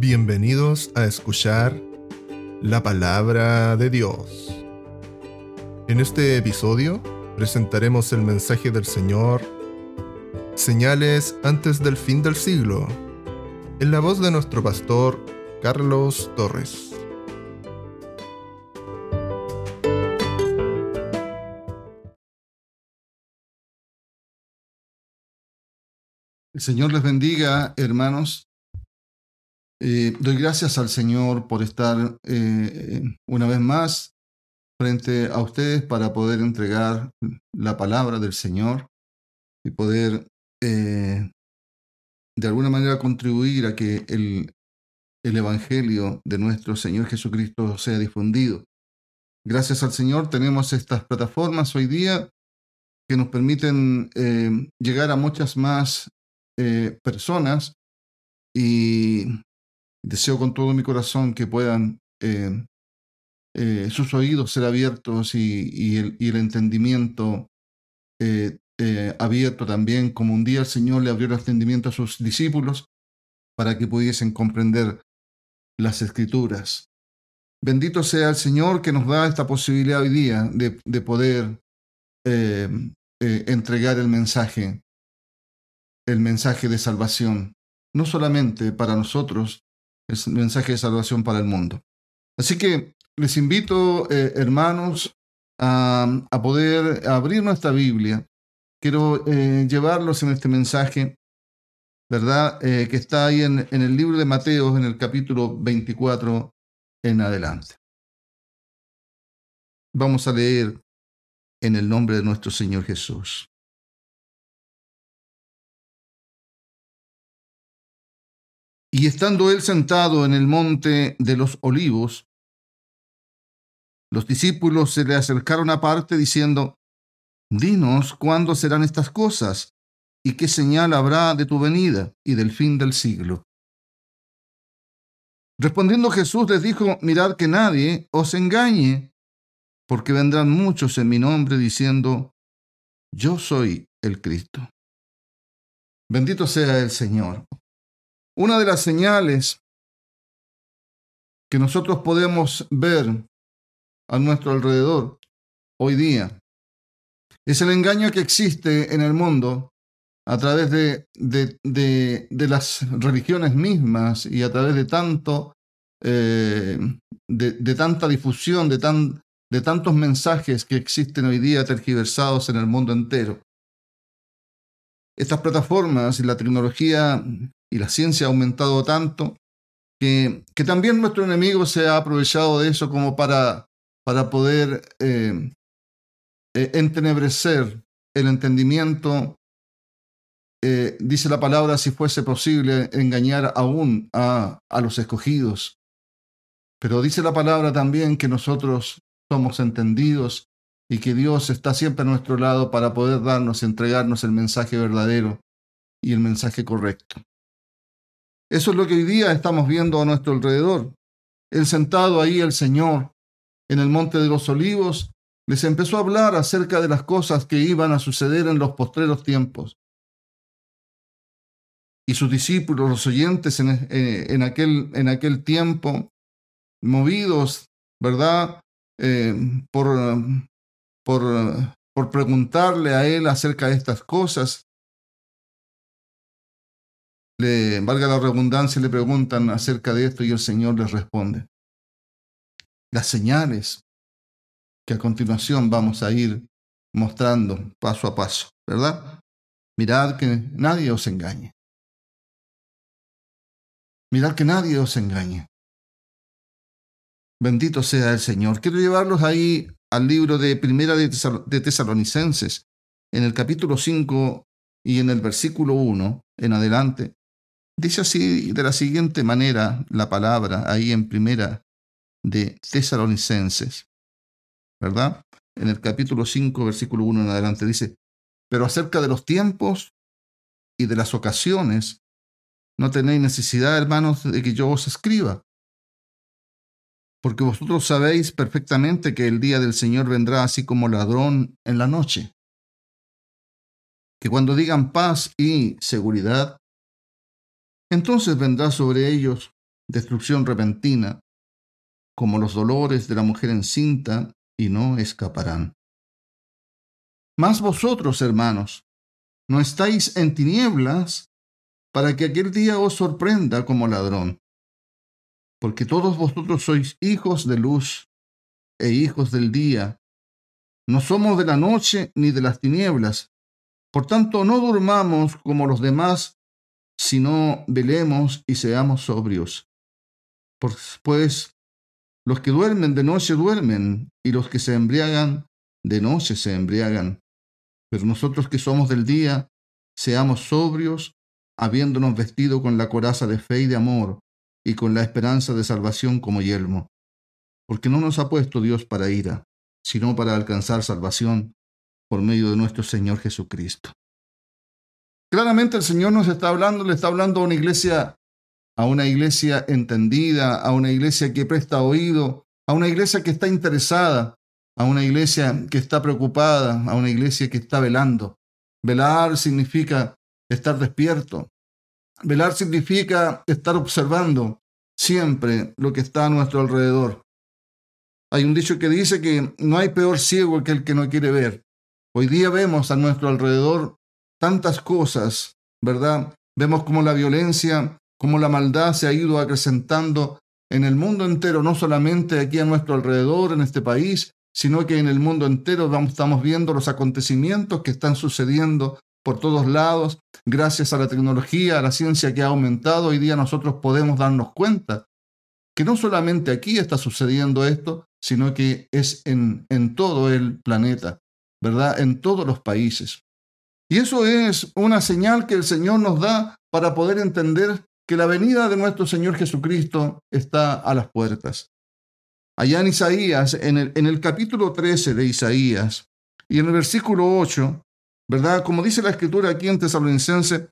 Bienvenidos a escuchar la palabra de Dios. En este episodio presentaremos el mensaje del Señor, señales antes del fin del siglo, en la voz de nuestro pastor Carlos Torres. El Señor les bendiga, hermanos. Eh, doy gracias al Señor por estar eh, una vez más frente a ustedes para poder entregar la palabra del Señor y poder eh, de alguna manera contribuir a que el, el Evangelio de nuestro Señor Jesucristo sea difundido. Gracias al Señor tenemos estas plataformas hoy día que nos permiten llegar a muchas más personas y Deseo con todo mi corazón que puedan eh, eh, sus oídos ser abiertos y, el, entendimiento eh, abierto también, como un día el Señor le abrió el entendimiento a sus discípulos para que pudiesen comprender las escrituras. Bendito sea el Señor que nos da esta posibilidad hoy día de, de poder entregar el mensaje, el mensaje de salvación, no solamente para nosotros, es un mensaje de salvación para el mundo. Así que les invito, eh, hermanos, a, poder abrir nuestra Biblia. Quiero eh, llevarlos en este mensaje, ¿verdad? Eh, que está ahí en, en el libro de Mateo, en el capítulo 24 en adelante. Vamos a leer en el nombre de nuestro Señor Jesús. Y estando él sentado en el monte de los olivos, los discípulos se le acercaron aparte diciendo, Dinos cuándo serán estas cosas y qué señal habrá de tu venida y del fin del siglo. Respondiendo Jesús les dijo, mirad que nadie os engañe, porque vendrán muchos en mi nombre diciendo, yo soy el Cristo. Bendito sea el Señor. Una de las señales que nosotros podemos ver a nuestro alrededor hoy día es el engaño que existe en el mundo a través de, de, las religiones mismas y a través de tanto eh, de, tanta difusión, de, tan, de tantos mensajes que existen hoy día tergiversados en el mundo entero. Estas plataformas y la tecnología y la ciencia ha aumentado tanto que, también nuestro enemigo se ha aprovechado de eso como para, para poder eh, eh, entenebrecer el entendimiento. Eh, dice la palabra, si fuese posible, engañar aún a, a los escogidos. Pero dice la palabra también que nosotros somos entendidos y que Dios está siempre a nuestro lado para poder darnos, entregarnos el mensaje verdadero y el mensaje correcto. Eso es lo que hoy día estamos viendo a nuestro alrededor. El sentado ahí, el Señor, en el Monte de los Olivos, les empezó a hablar acerca de las cosas que iban a suceder en los postreros tiempos. Y sus discípulos, los oyentes en, eh, aquel, en aquel tiempo, movidos, ¿verdad? Eh, por, por, por preguntarle a él acerca de estas cosas, le, valga la redundancia, le preguntan acerca de esto y el Señor les responde. Las señales que a continuación vamos a ir mostrando paso a paso, ¿verdad? Mirad que nadie os engañe. Mirad que nadie os engañe. Bendito sea el Señor. Quiero llevarlos ahí al libro de Primera de, Tesalonicenses, en el capítulo 5 y en el versículo 1 en adelante. Dice así de la siguiente manera la palabra ahí en primera de Tesalonicenses, ¿verdad? En el capítulo 5, versículo 1 en adelante dice, pero acerca de los tiempos y de las ocasiones, no tenéis necesidad, hermanos, de que yo os escriba, porque vosotros sabéis perfectamente que el día del Señor vendrá así como ladrón en la noche. Que cuando digan paz y seguridad, entonces vendrá sobre ellos destrucción repentina, como los dolores de la mujer encinta, y no escaparán. Mas vosotros, hermanos, no estáis en tinieblas para que aquel día os sorprenda como ladrón, porque todos vosotros sois hijos de luz e hijos del día. No somos de la noche ni de las tinieblas. Por tanto, no durmamos como los demás, sino velemos y seamos sobrios. Pues los que duermen de noche duermen, y los que se embriagan de noche se embriagan. Pero nosotros que somos del día, seamos sobrios, habiéndonos vestido con la coraza de fe y de amor, y con la esperanza de salvación como yelmo. Porque no nos ha puesto Dios para ira, sino para alcanzar salvación por medio de nuestro Señor Jesucristo. Claramente el Señor nos está hablando, le está hablando a una iglesia, a una iglesia entendida, a una iglesia que presta oído, a una iglesia que está interesada, a una iglesia que está preocupada, a una iglesia que está velando. Velar significa estar despierto. Velar significa estar observando siempre lo que está a nuestro alrededor. Hay un dicho que dice que no hay peor ciego que el que no quiere ver. Hoy día vemos a nuestro alrededor tantas cosas, ¿verdad? Vemos cómo la violencia, cómo la maldad se ha ido acrecentando en el mundo entero, no solamente aquí a nuestro alrededor, en este país, sino que en el mundo entero estamos viendo los acontecimientos que están sucediendo por todos lados, gracias a la tecnología, a la ciencia que ha aumentado, hoy día nosotros podemos darnos cuenta que no solamente aquí está sucediendo esto, sino que es en, en todo el planeta, ¿verdad? En todos los países. Y eso es una señal que el Señor nos da para poder entender que la venida de nuestro Señor Jesucristo está a las puertas. Allá en Isaías, en el, capítulo 13 de Isaías, y en el versículo 8, ¿verdad? Como dice la escritura aquí en Tesalonicense,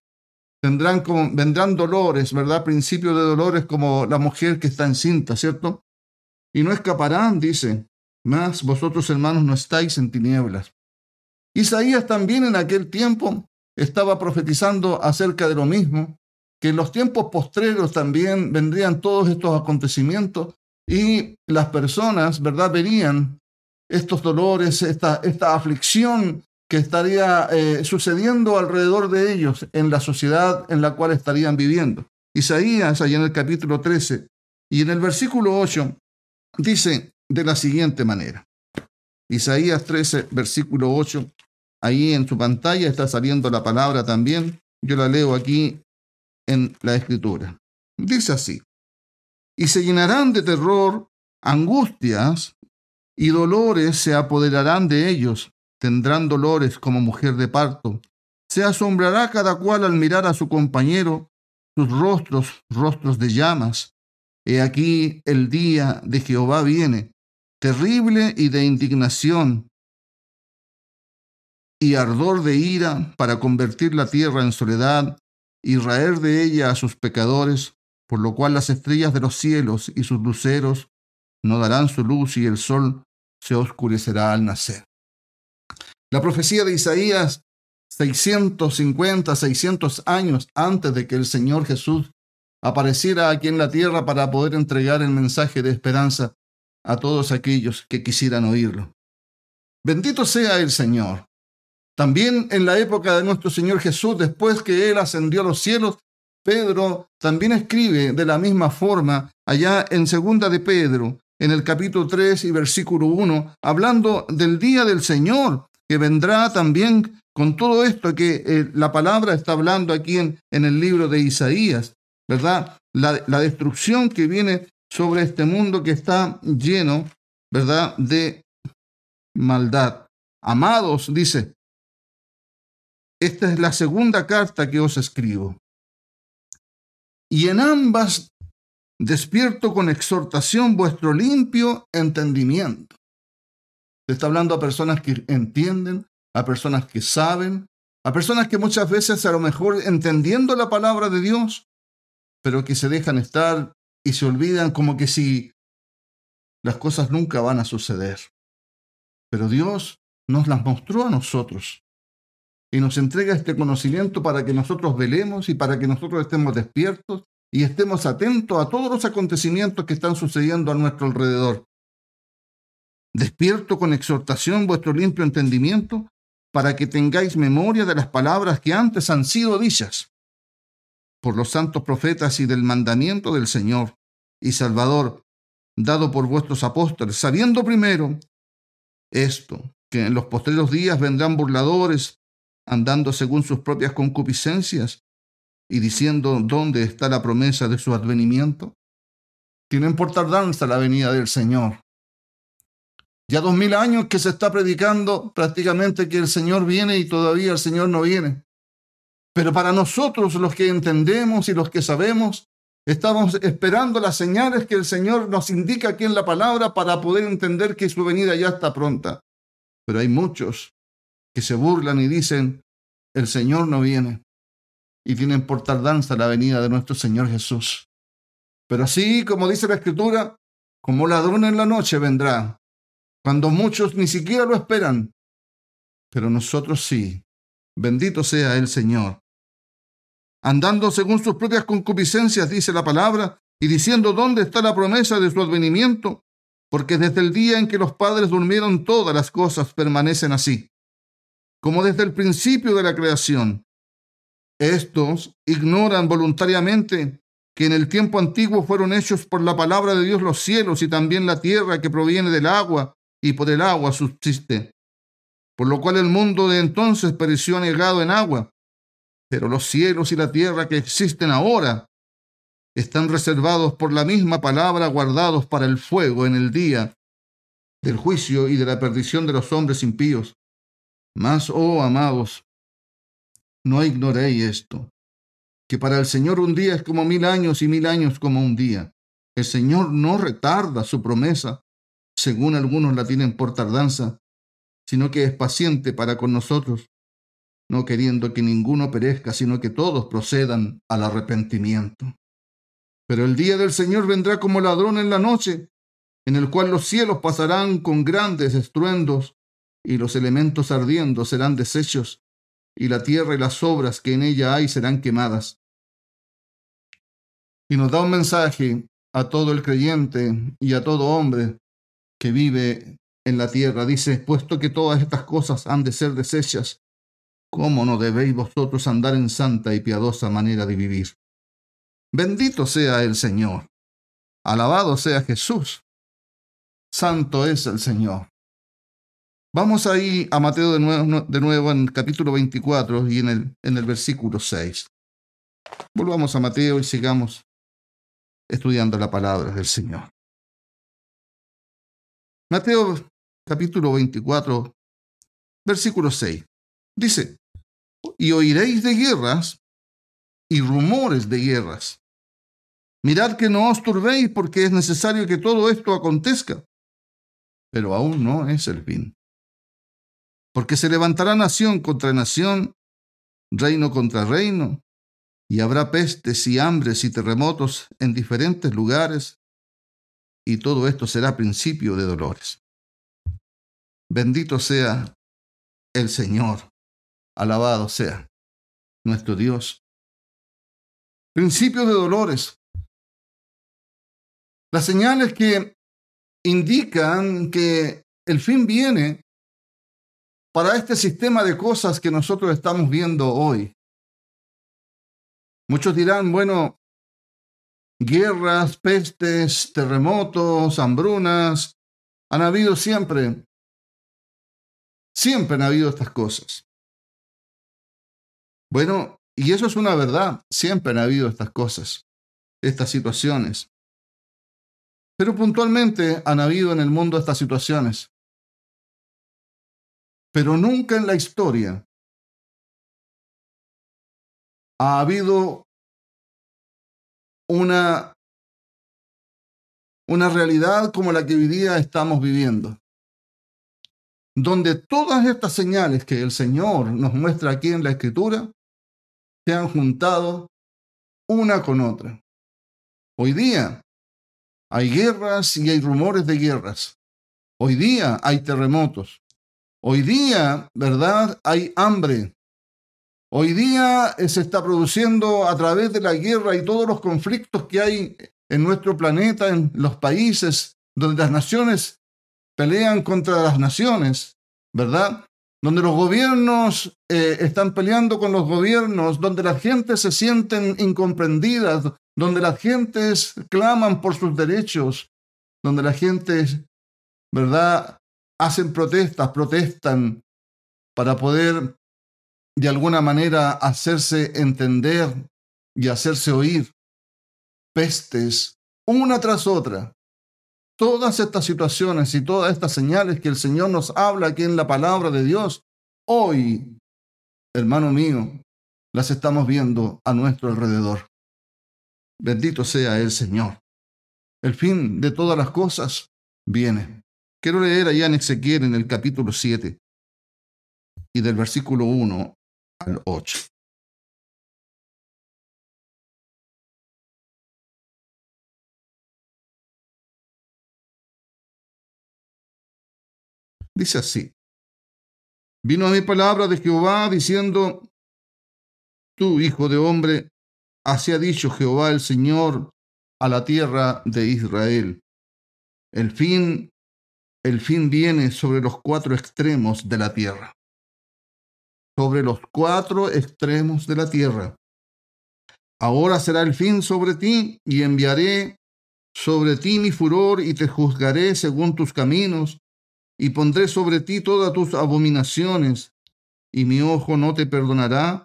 vendrán dolores, ¿verdad? Principio de dolores como la mujer que está encinta, ¿cierto? Y no escaparán, dice, más vosotros hermanos no estáis en tinieblas. Isaías también en aquel tiempo estaba profetizando acerca de lo mismo, que en los tiempos postreros también vendrían todos estos acontecimientos y las personas, ¿verdad? Verían estos dolores, esta, esta aflicción que estaría eh, sucediendo alrededor de ellos en la sociedad en la cual estarían viviendo. Isaías, allá en el capítulo 13 y en el versículo 8, dice de la siguiente manera. Isaías 13, versículo 8, ahí en su pantalla está saliendo la palabra también. Yo la leo aquí en la escritura. Dice así, y se llenarán de terror, angustias y dolores se apoderarán de ellos tendrán dolores como mujer de parto. Se asombrará cada cual al mirar a su compañero, sus rostros, rostros de llamas. He aquí el día de Jehová viene, terrible y de indignación y ardor de ira para convertir la tierra en soledad y raer de ella a sus pecadores, por lo cual las estrellas de los cielos y sus luceros no darán su luz y el sol se oscurecerá al nacer. La profecía de Isaías, 650, 600 años antes de que el Señor Jesús apareciera aquí en la tierra para poder entregar el mensaje de esperanza a todos aquellos que quisieran oírlo. Bendito sea el Señor. También en la época de nuestro Señor Jesús, después que Él ascendió a los cielos, Pedro también escribe de la misma forma allá en segunda de Pedro, en el capítulo 3 y versículo 1, hablando del día del Señor, que vendrá también con todo esto que eh, la palabra está hablando aquí en, el libro de Isaías, ¿verdad? La destrucción que viene sobre este mundo que está lleno, ¿verdad? De maldad. Amados, dice, esta es la segunda carta que os escribo. Y en ambas despierto con exhortación vuestro limpio entendimiento está hablando a personas que entienden, a personas que saben, a personas que muchas veces a lo mejor entendiendo la palabra de Dios, pero que se dejan estar y se olvidan como que si las cosas nunca van a suceder. Pero Dios nos las mostró a nosotros y nos entrega este conocimiento para que nosotros velemos y para que nosotros estemos despiertos y estemos atentos a todos los acontecimientos que están sucediendo a nuestro alrededor. Despierto con exhortación vuestro limpio entendimiento para que tengáis memoria de las palabras que antes han sido dichas por los santos profetas y del mandamiento del Señor y Salvador dado por vuestros apóstoles, sabiendo primero esto, que en los posteriores días vendrán burladores, andando según sus propias concupiscencias y diciendo dónde está la promesa de su advenimiento. Tienen por tardanza la venida del Señor. Ya dos mil años que se está predicando prácticamente que el Señor viene y todavía el Señor no viene. Pero para nosotros los que entendemos y los que sabemos, estamos esperando las señales que el Señor nos indica aquí en la palabra para poder entender que su venida ya está pronta. Pero hay muchos que se burlan y dicen, el Señor no viene. Y tienen por tardanza la venida de nuestro Señor Jesús. Pero así como dice la Escritura, como ladrón en la noche vendrá, cuando muchos ni siquiera lo esperan. Pero nosotros sí. Bendito sea el Señor. Andando según sus propias concupiscencias, dice la palabra, y diciendo dónde está la promesa de su advenimiento, porque desde el día en que los padres durmieron todas las cosas permanecen así, como desde el principio de la creación. Estos ignoran voluntariamente que en el tiempo antiguo fueron hechos por la palabra de Dios los cielos y también la tierra que proviene del agua y por el agua subsiste, por lo cual el mundo de entonces pereció anegado en agua, pero los cielos y la tierra que existen ahora están reservados por la misma palabra, guardados para el fuego en el día del juicio y de la perdición de los hombres impíos. Mas, oh amados, no ignoréis esto, que para el Señor un día es como mil años y mil años como un día. El Señor no retarda su promesa, según algunos la tienen por tardanza, sino que es paciente para con nosotros, no queriendo que ninguno perezca, sino que todos procedan al arrepentimiento. Pero el día del Señor vendrá como ladrón en la noche, en el cual los cielos pasarán con grandes estruendos, y los elementos ardiendo serán deshechos, y la tierra y las obras que en ella hay serán quemadas. Y nos da un mensaje a todo el creyente y a todo hombre que vive en la tierra. Dice, puesto que todas estas cosas han de ser deshechas, ¿cómo no debéis vosotros andar en santa y piadosa manera de vivir? Bendito sea el Señor. Alabado sea Jesús. Santo es el Señor. Vamos ahí a Mateo de nuevo, de nuevo en capítulo 24 y en el, en el versículo 6. Volvamos a Mateo y sigamos estudiando la palabra del Señor. Mateo capítulo 24, versículo 6. Dice, y oiréis de guerras y rumores de guerras. Mirad que no os turbéis porque es necesario que todo esto acontezca, pero aún no es el fin. Porque se levantará nación contra nación, reino contra reino, y habrá pestes y hambres y terremotos en diferentes lugares, y todo esto será principio de dolores. Bendito sea el Señor, alabado sea nuestro Dios principio de dolores. Las señales que indican que el fin viene para este sistema de cosas que nosotros estamos viendo hoy. Muchos dirán, bueno, guerras, pestes, terremotos, hambrunas, han habido siempre. Siempre han habido estas cosas. Bueno, y eso es una verdad. Siempre han habido estas cosas, estas situaciones. Pero puntualmente han habido en el mundo estas situaciones. Pero nunca en la historia ha habido una, una realidad como la que hoy día estamos viviendo, donde todas estas señales que el Señor nos muestra aquí en la Escritura se han juntado una con otra. Hoy día hay guerras y hay rumores de guerras. Hoy día hay terremotos. Hoy día, ¿verdad? Hay hambre. Hoy día eh, se está produciendo a través de la guerra y todos los conflictos que hay en nuestro planeta, en los países, donde las naciones pelean contra las naciones, ¿verdad? Donde los gobiernos eh, están peleando con los gobiernos, donde las gentes se sienten incomprendidas, donde las gentes claman por sus derechos, donde la gente, ¿verdad?, hacen protestas, protestan para poder de alguna manera hacerse entender y hacerse oír. Pestes, una tras otra. Todas estas situaciones y todas estas señales que el Señor nos habla aquí en la palabra de Dios, hoy, hermano mío, las estamos viendo a nuestro alrededor. Bendito sea el Señor. El fin de todas las cosas viene. Quiero leer allá en Ezequiel en el capítulo 7 y del versículo 1 al 8. Dice así, vino a mi palabra de Jehová diciendo, tú, hijo de hombre, así ha dicho Jehová el Señor a la tierra de Israel. El fin, el fin viene sobre los cuatro extremos de la tierra. Sobre los cuatro extremos de la tierra. Ahora será el fin sobre ti y enviaré sobre ti mi furor y te juzgaré según tus caminos y pondré sobre ti todas tus abominaciones y mi ojo no te perdonará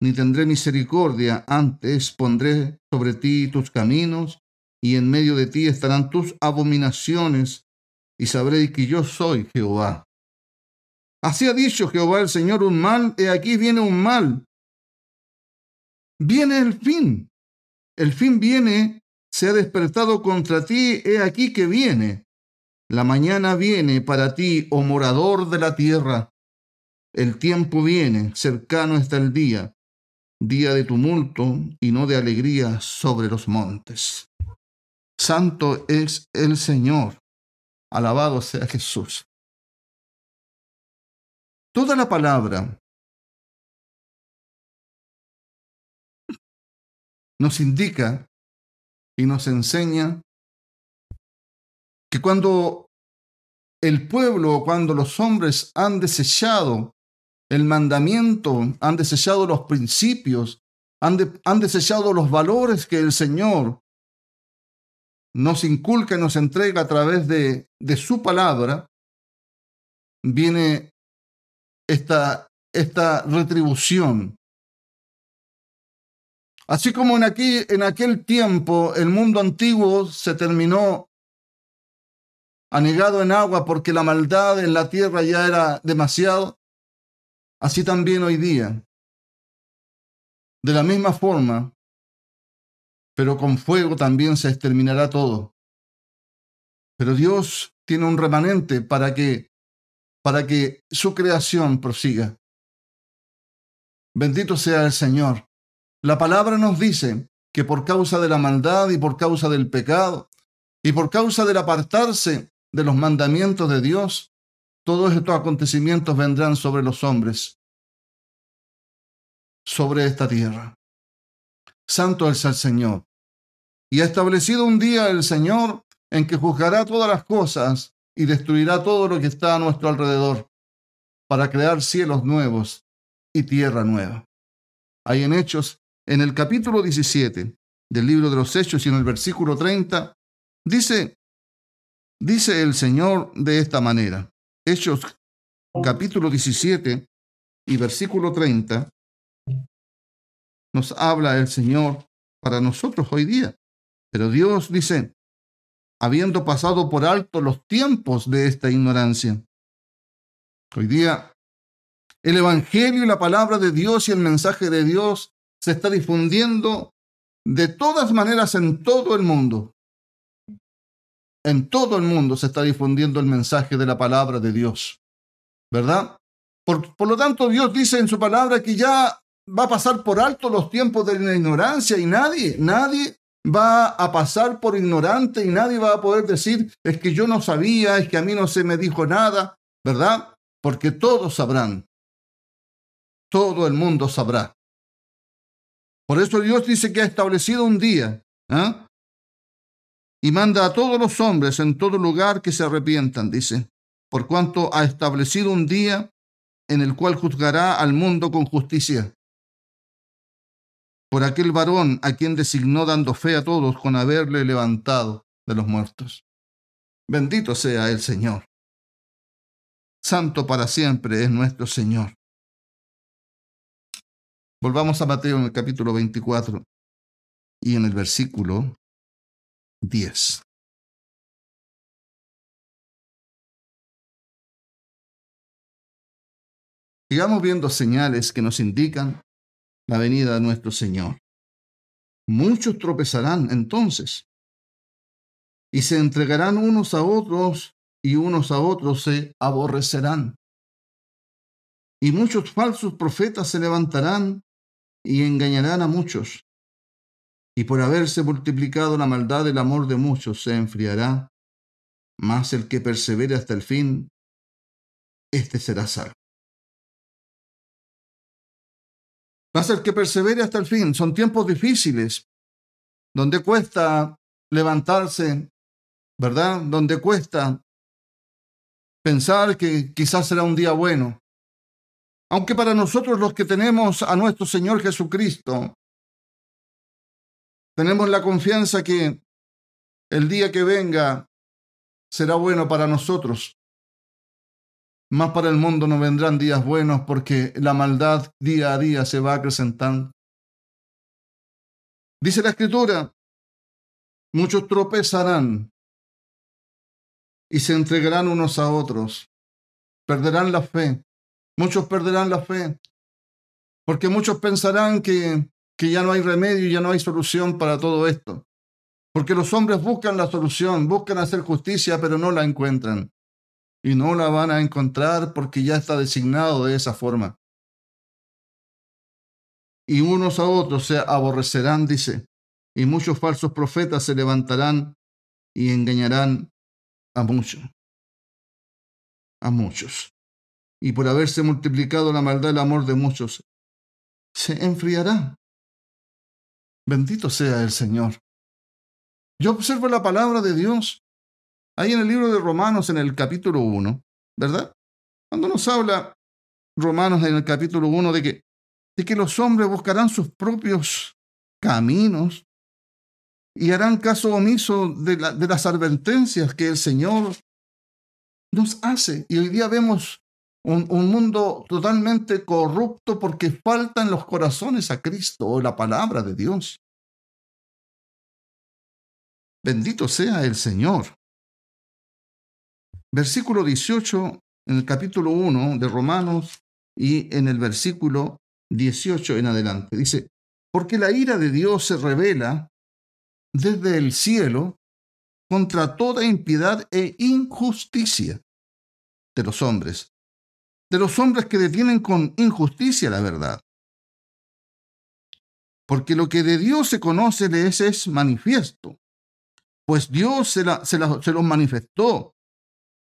ni tendré misericordia, antes pondré sobre ti tus caminos y en medio de ti estarán tus abominaciones y sabré que yo soy Jehová. Así ha dicho Jehová el Señor un mal, y aquí viene un mal. Viene el fin. El fin viene, se ha despertado contra ti, he aquí que viene. La mañana viene para ti, oh morador de la tierra. El tiempo viene, cercano está el día, día de tumulto y no de alegría sobre los montes. Santo es el Señor. Alabado sea Jesús. Toda la palabra nos indica y nos enseña que cuando el pueblo, cuando los hombres han desechado el mandamiento, han desechado los principios, han, han desechado los valores que el Señor nos inculca y nos entrega a través de, de su palabra, viene esta, esta retribución. Así como en, aquí, en aquel tiempo el mundo antiguo se terminó anegado en agua porque la maldad en la tierra ya era demasiado, así también hoy día. De la misma forma, pero con fuego también se exterminará todo. Pero Dios tiene un remanente para que para que su creación prosiga. Bendito sea el Señor. La palabra nos dice que por causa de la maldad y por causa del pecado y por causa del apartarse de los mandamientos de Dios, todos estos acontecimientos vendrán sobre los hombres, sobre esta tierra. Santo es el Señor. Y ha establecido un día el Señor en que juzgará todas las cosas y destruirá todo lo que está a nuestro alrededor para crear cielos nuevos y tierra nueva. Hay en Hechos, en el capítulo 17 del libro de los Hechos y en el versículo 30, dice, dice el Señor de esta manera. Hechos capítulo 17 y versículo 30 nos habla el Señor para nosotros hoy día. Pero Dios dice, habiendo pasado por alto los tiempos de esta ignorancia. Hoy día, el Evangelio y la palabra de Dios y el mensaje de Dios se está difundiendo de todas maneras en todo el mundo. En todo el mundo se está difundiendo el mensaje de la palabra de Dios. ¿Verdad? Por, por, lo tanto, Dios dice en su palabra que ya va a pasar por alto los tiempos de la ignorancia y nadie, nadie va a pasar por ignorante y nadie va a poder decir, es que yo no sabía, es que a mí no se me dijo nada, ¿verdad? Porque todos sabrán todo el mundo sabrá. Por eso Dios dice que ha establecido un día ¿ah? y manda a todos los hombres en todo lugar que se arrepientan, dice, por cuanto ha establecido un día en el cual juzgará al mundo con justicia. Por aquel varón a quien designó dando fe a todos con haberle levantado de los muertos. Bendito sea el Señor. Santo para siempre es nuestro Señor. Volvamos a Mateo en el capítulo 24 y en el versículo 10. Sigamos viendo señales que nos indican la venida de nuestro Señor. Muchos tropezarán entonces y se entregarán unos a otros y unos a otros se aborrecerán. Y muchos falsos profetas se levantarán y engañarán a muchos. Y por haberse multiplicado la maldad, el amor de muchos se enfriará. Mas el que persevere hasta el fin, éste será salvo. Va a ser que persevere hasta el fin. Son tiempos difíciles, donde cuesta levantarse, ¿verdad? Donde cuesta pensar que quizás será un día bueno. Aunque para nosotros los que tenemos a nuestro Señor Jesucristo, tenemos la confianza que el día que venga será bueno para nosotros. Más para el mundo no vendrán días buenos porque la maldad día a día se va acrecentando. Dice la escritura, muchos tropezarán y se entregarán unos a otros, perderán la fe, muchos perderán la fe, porque muchos pensarán que, que ya no hay remedio ya no hay solución para todo esto, porque los hombres buscan la solución, buscan hacer justicia, pero no la encuentran y no la van a encontrar porque ya está designado de esa forma. Y unos a otros se aborrecerán, dice, y muchos falsos profetas se levantarán y engañarán a muchos. A muchos. Y por haberse multiplicado la maldad, el amor de muchos se enfriará. Bendito sea el Señor. Yo observo la palabra de Dios Ahí en el libro de Romanos, en el capítulo 1, ¿verdad? Cuando nos habla Romanos en el capítulo 1 de que, de que los hombres buscarán sus propios caminos y harán caso omiso de, las advertencias que el Señor nos hace. Y hoy día vemos un, un, mundo totalmente corrupto porque faltan los corazones a Cristo o la palabra de Dios. Bendito sea el Señor versículo 18 en el capítulo 1 de Romanos y en el versículo 18 en adelante. Dice, porque la ira de Dios se revela desde el cielo contra toda impiedad e injusticia de los hombres, de los hombres que detienen con injusticia la verdad. Porque lo que de Dios se conoce les es manifiesto, pues Dios se, la, se, se los manifestó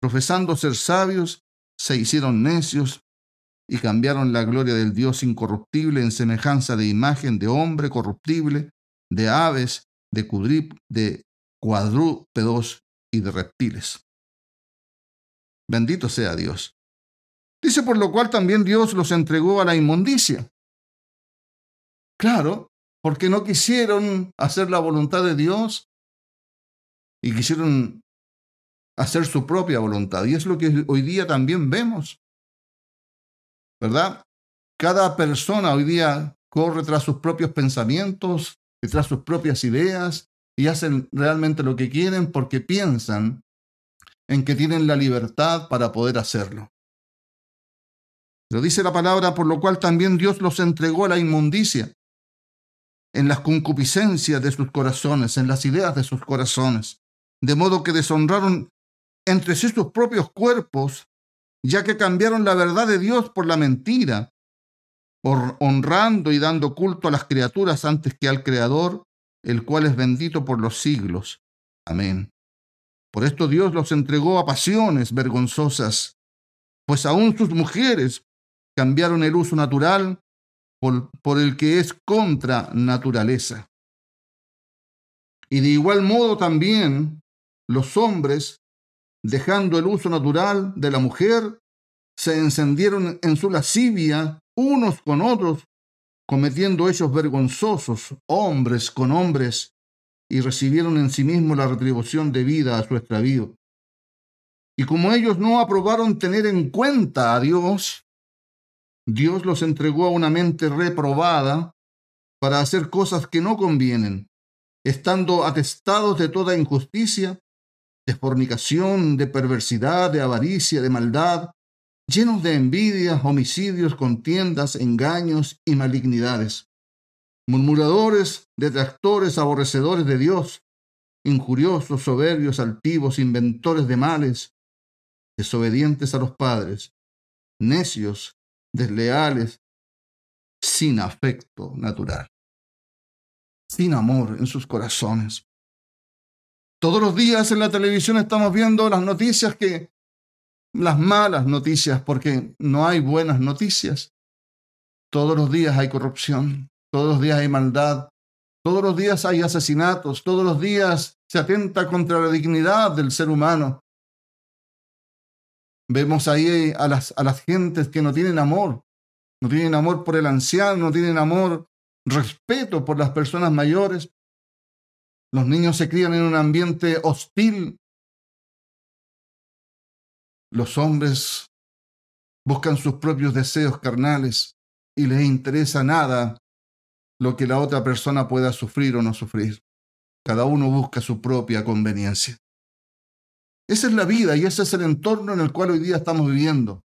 profesando ser sabios, se hicieron necios y cambiaron la gloria del Dios incorruptible en semejanza de imagen de hombre corruptible, de aves, de, cudrip, de cuadrúpedos y de reptiles. Bendito sea Dios. Dice por lo cual también Dios los entregó a la inmundicia. Claro, porque no quisieron hacer la voluntad de Dios y quisieron hacer su propia voluntad. Y es lo que hoy día también vemos. ¿Verdad? Cada persona hoy día corre tras sus propios pensamientos, tras sus propias ideas y hacen realmente lo que quieren porque piensan en que tienen la libertad para poder hacerlo. Pero dice la palabra, por lo cual también Dios los entregó a la inmundicia, en las concupiscencias de sus corazones, en las ideas de sus corazones, de modo que deshonraron entre sí sus propios cuerpos, ya que cambiaron la verdad de Dios por la mentira, honrando y dando culto a las criaturas antes que al Creador, el cual es bendito por los siglos. Amén. Por esto Dios los entregó a pasiones vergonzosas, pues aún sus mujeres cambiaron el uso natural por, por, el que es contra naturaleza. Y de igual modo también los hombres, dejando el uso natural de la mujer, se encendieron en su lascivia unos con otros, cometiendo hechos vergonzosos, hombres con hombres, y recibieron en sí mismos la retribución debida a su extravío. Y como ellos no aprobaron tener en cuenta a Dios, Dios los entregó a una mente reprobada para hacer cosas que no convienen, estando atestados de toda injusticia, de fornicación, de perversidad, de avaricia, de maldad, llenos de envidias, homicidios, contiendas, engaños y malignidades murmuradores, detractores, aborrecedores de Dios, injuriosos, soberbios, altivos, inventores de males, desobedientes a los padres, necios, desleales, sin afecto natural, sin amor en sus corazones. Todos los días en la televisión estamos viendo las noticias que, las malas noticias, porque no hay buenas noticias. Todos los días hay corrupción, todos los días hay maldad, todos los días hay asesinatos, todos los días se atenta contra la dignidad del ser humano. Vemos ahí a las, a las gentes que no tienen amor, no tienen amor por el anciano, no tienen amor, respeto por las personas mayores. Los niños se crían en un ambiente hostil. Los hombres buscan sus propios deseos carnales y les interesa nada lo que la otra persona pueda sufrir o no sufrir. Cada uno busca su propia conveniencia. Esa es la vida y ese es el entorno en el cual hoy día estamos viviendo.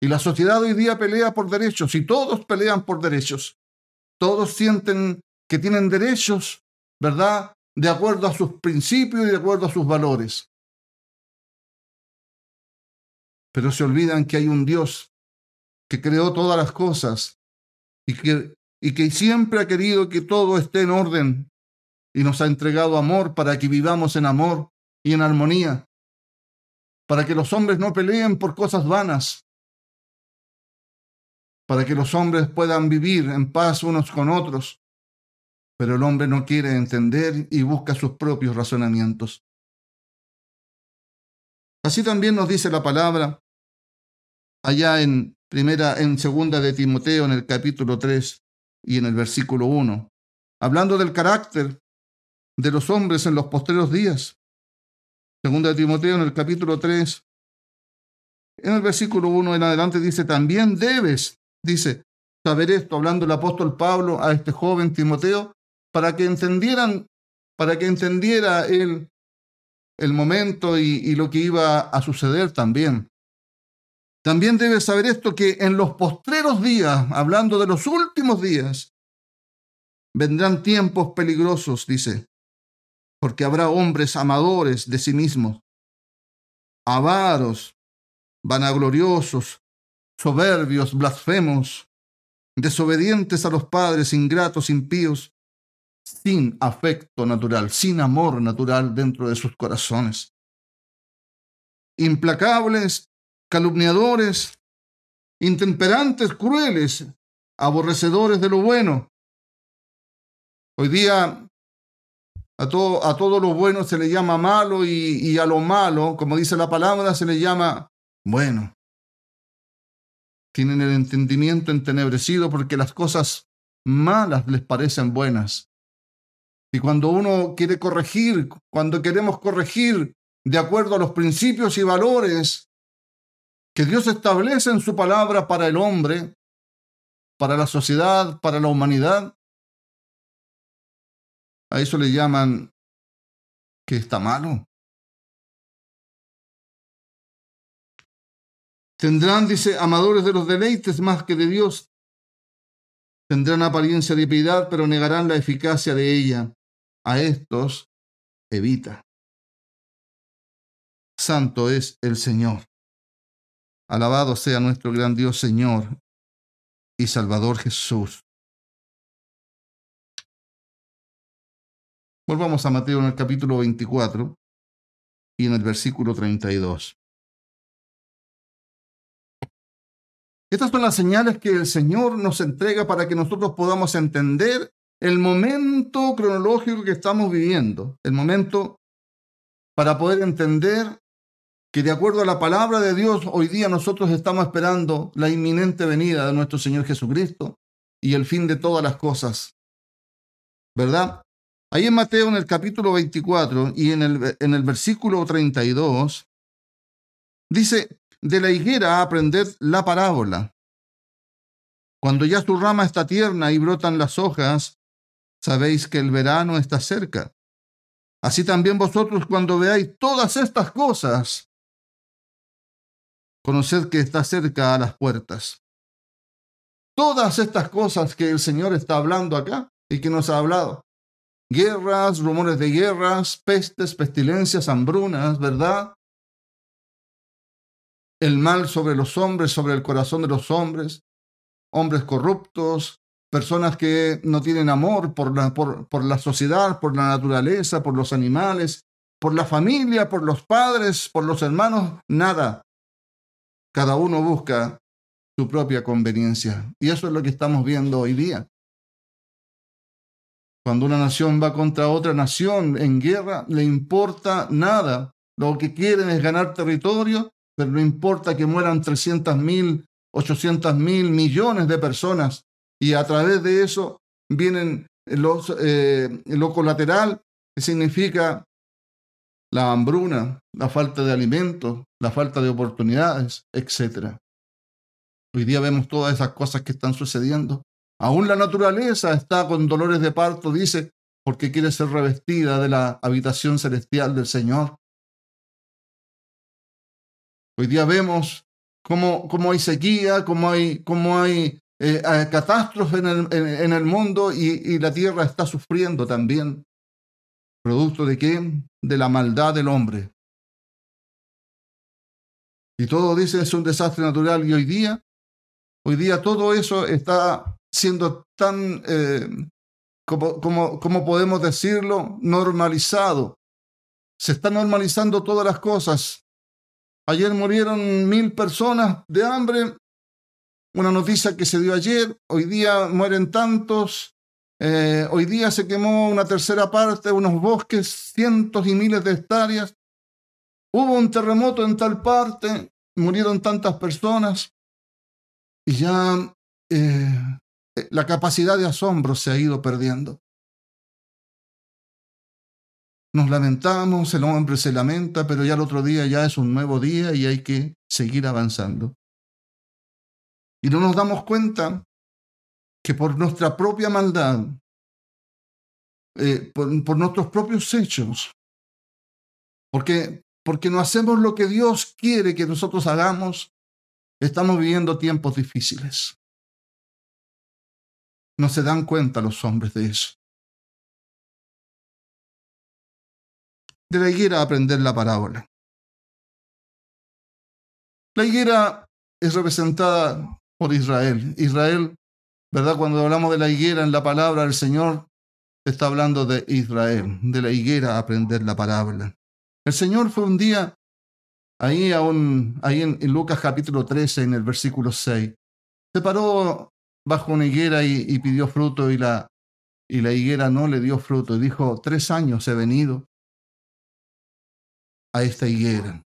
Y la sociedad hoy día pelea por derechos y todos pelean por derechos. Todos sienten que tienen derechos, ¿verdad? De acuerdo a sus principios y de acuerdo a sus valores. Pero se olvidan que hay un Dios que creó todas las cosas y que y que siempre ha querido que todo esté en orden y nos ha entregado amor para que vivamos en amor y en armonía, para que los hombres no peleen por cosas vanas, para que los hombres puedan vivir en paz unos con otros, pero el hombre no quiere entender y busca sus propios razonamientos. Así también nos dice la palabra allá en primera en segunda de Timoteo en el capítulo 3 y en el versículo 1, hablando del carácter de los hombres en los postreros días. Segunda de Timoteo en el capítulo 3, en el versículo 1 en adelante dice, también debes, dice, saber esto, hablando el apóstol Pablo a este joven Timoteo, para que entendieran, para que entendiera él el momento y, y lo que iba a suceder también. También debes saber esto, que en los postreros días, hablando de los últimos días, vendrán tiempos peligrosos, dice, porque habrá hombres amadores de sí mismos, avaros, vanagloriosos, soberbios, blasfemos, desobedientes a los padres, ingratos, impíos, sin afecto natural, sin amor natural dentro de sus corazones, implacables, calumniadores, intemperantes, crueles, aborrecedores de lo bueno. Hoy día a todo, a lo bueno se le llama malo y, y a lo malo, como dice la palabra, se le llama bueno. Tienen el entendimiento entenebrecido porque las cosas malas les parecen buenas. Y cuando uno quiere corregir, cuando queremos corregir de acuerdo a los principios y valores que Dios establece en su palabra para el hombre, para la sociedad, para la humanidad, a eso le llaman que está malo. Tendrán, dice, amadores de los deleites más que de Dios. Tendrán apariencia de piedad, pero negarán la eficacia de ella. A estos evita. Santo es el Señor. Alabado sea nuestro gran Dios Señor y Salvador Jesús. Volvamos a Mateo en el capítulo 24 y en el versículo 32. Estas son las señales que el Señor nos entrega para que nosotros podamos entender el momento cronológico que estamos viviendo, el momento para poder entender que de acuerdo a la palabra de Dios, hoy día nosotros estamos esperando la inminente venida de nuestro Señor Jesucristo y el fin de todas las cosas. ¿Verdad? Ahí en Mateo, en el capítulo 24 y en el, en el versículo 32, dice, de la higuera aprended la parábola. Cuando ya su rama está tierna y brotan las hojas, sabéis que el verano está cerca. Así también vosotros cuando veáis todas estas cosas, conoced que está cerca a las puertas. Todas estas cosas que el Señor está hablando acá y que nos ha hablado. Guerras, rumores de guerras, pestes, pestilencias, hambrunas, ¿verdad? El mal sobre los hombres, sobre el corazón de los hombres, hombres corruptos, personas que no tienen amor por la, por, por la sociedad, por la naturaleza, por los animales, por la familia, por los padres, por los hermanos, nada. Cada uno busca su propia conveniencia. Y eso es lo que estamos viendo hoy día. Cuando una nación va contra otra nación en guerra, le importa nada. Lo que quieren es ganar territorio, pero no importa que mueran 300 mil, 800 mil millones de personas. Y a través de eso vienen los, eh, lo colateral, que significa la hambruna, la falta de alimentos, la falta de oportunidades, etc. Hoy día vemos todas esas cosas que están sucediendo. Aún la naturaleza está con dolores de parto, dice, porque quiere ser revestida de la habitación celestial del Señor. Hoy día vemos cómo, cómo hay sequía, cómo hay, cómo hay eh, catástrofes en el, en, el mundo y, la tierra está sufriendo también. ¿Producto de qué? De la maldad del hombre. Y todo dice es un desastre natural y hoy día, hoy día todo eso está siendo tan, eh, como, como, como podemos decirlo, normalizado. Se están normalizando todas las cosas. Ayer murieron mil personas de hambre, una noticia que se dio ayer, hoy día mueren tantos, eh, hoy día se quemó una tercera parte de unos bosques, cientos y miles de hectáreas. Hubo un terremoto en tal parte, murieron tantas personas y ya eh, la capacidad de asombro se ha ido perdiendo. Nos lamentamos, el hombre se lamenta, pero ya el otro día ya es un nuevo día y hay que seguir avanzando. Y no nos damos cuenta que por nuestra propia maldad, eh, por, nuestros propios hechos, porque, porque no hacemos lo que Dios quiere que nosotros hagamos, estamos viviendo tiempos difíciles. No se dan cuenta los hombres de eso. De la higuera aprender la parábola. La higuera es representada Israel. Israel ¿Verdad? Cuando hablamos de la higuera en la palabra del Señor, está hablando de Israel, de la higuera aprender la palabra. El Señor fue un día ahí, aún, ahí en, Lucas capítulo 13, en el versículo 6. Se paró bajo una higuera y, y, pidió fruto y la, y la higuera no le dio fruto. Y dijo, tres años he venido a esta higuera,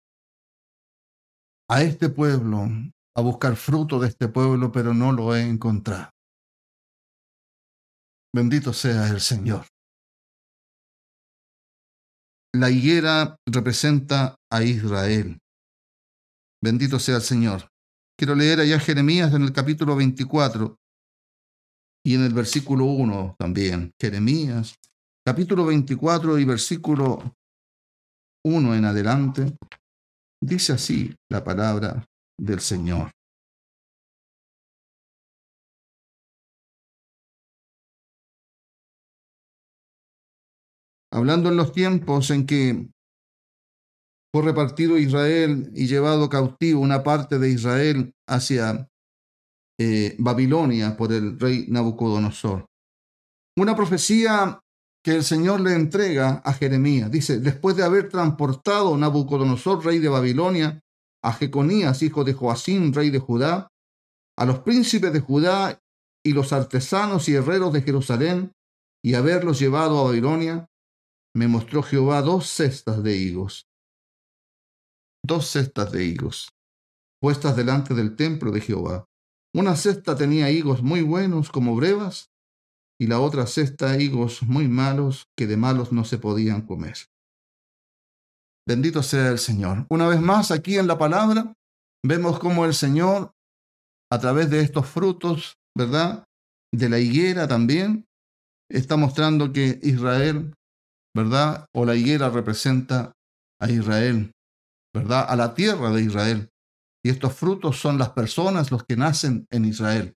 a este pueblo, a buscar fruto de este pueblo, pero no lo he encontrado. Bendito sea el Señor. La higuera representa a Israel. Bendito sea el Señor. Quiero leer allá Jeremías en el capítulo 24 y en el versículo 1 también. Jeremías, capítulo 24 y versículo 1 en adelante. Dice así la palabra del Señor. Hablando en los tiempos en que fue repartido Israel y llevado cautivo una parte de Israel hacia eh, Babilonia por el rey Nabucodonosor. Una profecía que el Señor le entrega a Jeremías. Dice, después de haber transportado Nabucodonosor, rey de Babilonia, a Jeconías, hijo de Joacín, rey de Judá, a los príncipes de Judá y los artesanos y herreros de Jerusalén, y haberlos llevado a Babilonia, me mostró Jehová dos cestas de higos dos cestas de higos, puestas delante del templo de Jehová. Una cesta tenía higos muy buenos como brevas, y la otra cesta higos muy malos que de malos no se podían comer. Bendito sea el Señor. Una vez más, aquí en la palabra, vemos cómo el Señor, a través de estos frutos, ¿verdad? De la higuera también, está mostrando que Israel, ¿verdad? O la higuera representa a Israel, ¿verdad? A la tierra de Israel. Y estos frutos son las personas, los que nacen en Israel,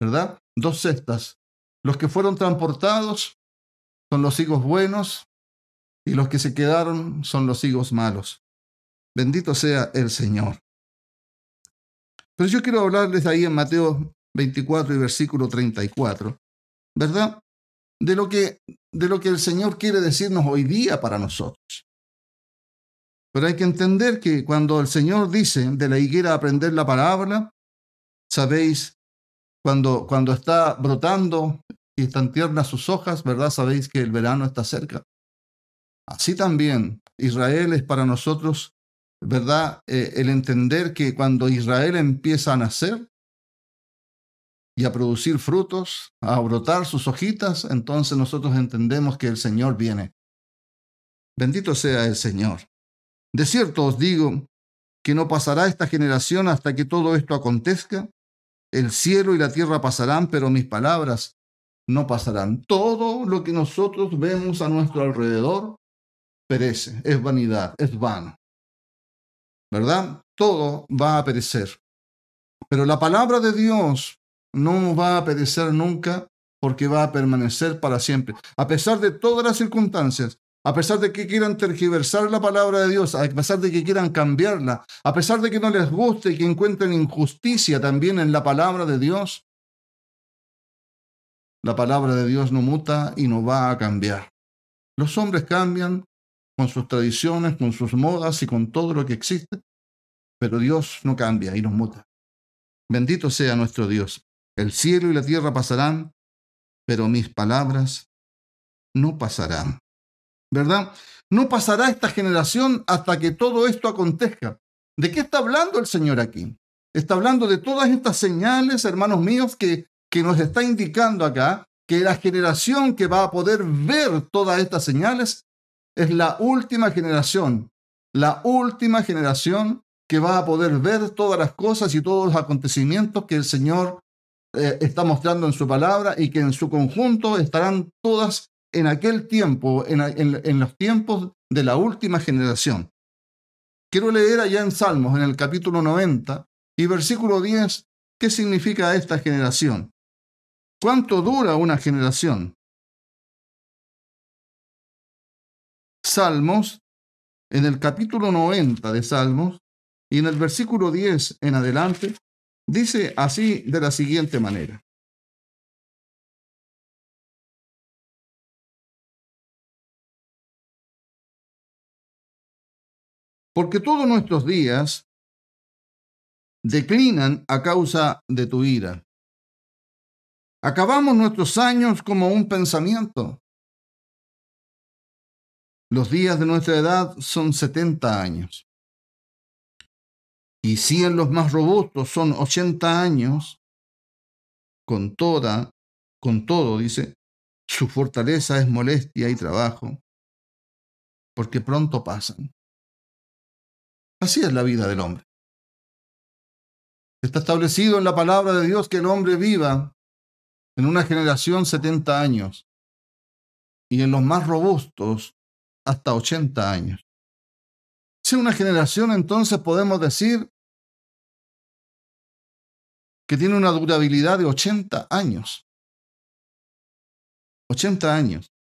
¿verdad? Dos cestas. Los que fueron transportados son los higos buenos y los que se quedaron son los higos malos. Bendito sea el Señor. Pero yo quiero hablarles ahí en Mateo 24 y versículo 34, ¿verdad? De lo que, de lo que el Señor quiere decirnos hoy día para nosotros. Pero hay que entender que cuando el Señor dice de la higuera aprender la palabra, sabéis, cuando, cuando está brotando y están tiernas sus hojas, ¿verdad? Sabéis que el verano está cerca. Así también Israel es para nosotros, ¿verdad? Eh, el entender que cuando Israel empieza a nacer y a producir frutos, a brotar sus hojitas, entonces nosotros entendemos que el Señor viene. Bendito sea el Señor. De cierto os digo que no pasará esta generación hasta que todo esto acontezca. El cielo y la tierra pasarán, pero mis palabras no pasarán. Todo lo que nosotros vemos a nuestro alrededor perece, es vanidad, es vano. ¿Verdad? Todo va a perecer. Pero la palabra de Dios no va a perecer nunca porque va a permanecer para siempre. A pesar de todas las circunstancias, a pesar de que quieran tergiversar la palabra de Dios, a pesar de que quieran cambiarla, a pesar de que no les guste y que encuentren injusticia también en la palabra de Dios, la palabra de Dios no muta y no va a cambiar. Los hombres cambian con sus tradiciones, con sus modas y con todo lo que existe, pero Dios no cambia y nos muta. Bendito sea nuestro Dios. El cielo y la tierra pasarán, pero mis palabras no pasarán. ¿verdad? No pasará esta generación hasta que todo esto acontezca. ¿De qué está hablando el Señor aquí? Está hablando de todas estas señales, hermanos míos, que, que nos está indicando acá que la generación que va a poder ver todas estas señales es la última generación, la última generación que va a poder ver todas las cosas y todos los acontecimientos que el Señor eh, está mostrando en su palabra y que en su conjunto estarán todas en aquel tiempo, en, los tiempos de la última generación. Quiero leer allá en Salmos, en el capítulo 90 y versículo 10, ¿qué significa esta generación? ¿Cuánto dura una generación? Salmos, en el capítulo 90 de Salmos y en el versículo 10 en adelante, dice así de la siguiente manera. porque todos nuestros días declinan a causa de tu ira. Acabamos nuestros años como un pensamiento. Los días de nuestra edad son 70 años. Y si en los más robustos son 80 años, con toda, con todo, dice, su fortaleza es molestia y trabajo, porque pronto pasan. Así es la vida del hombre. Está establecido en la palabra de Dios que el hombre viva en una generación 70 años y en los más robustos hasta 80 años. Si una generación entonces podemos decir que tiene una durabilidad de 80 años. 80 años.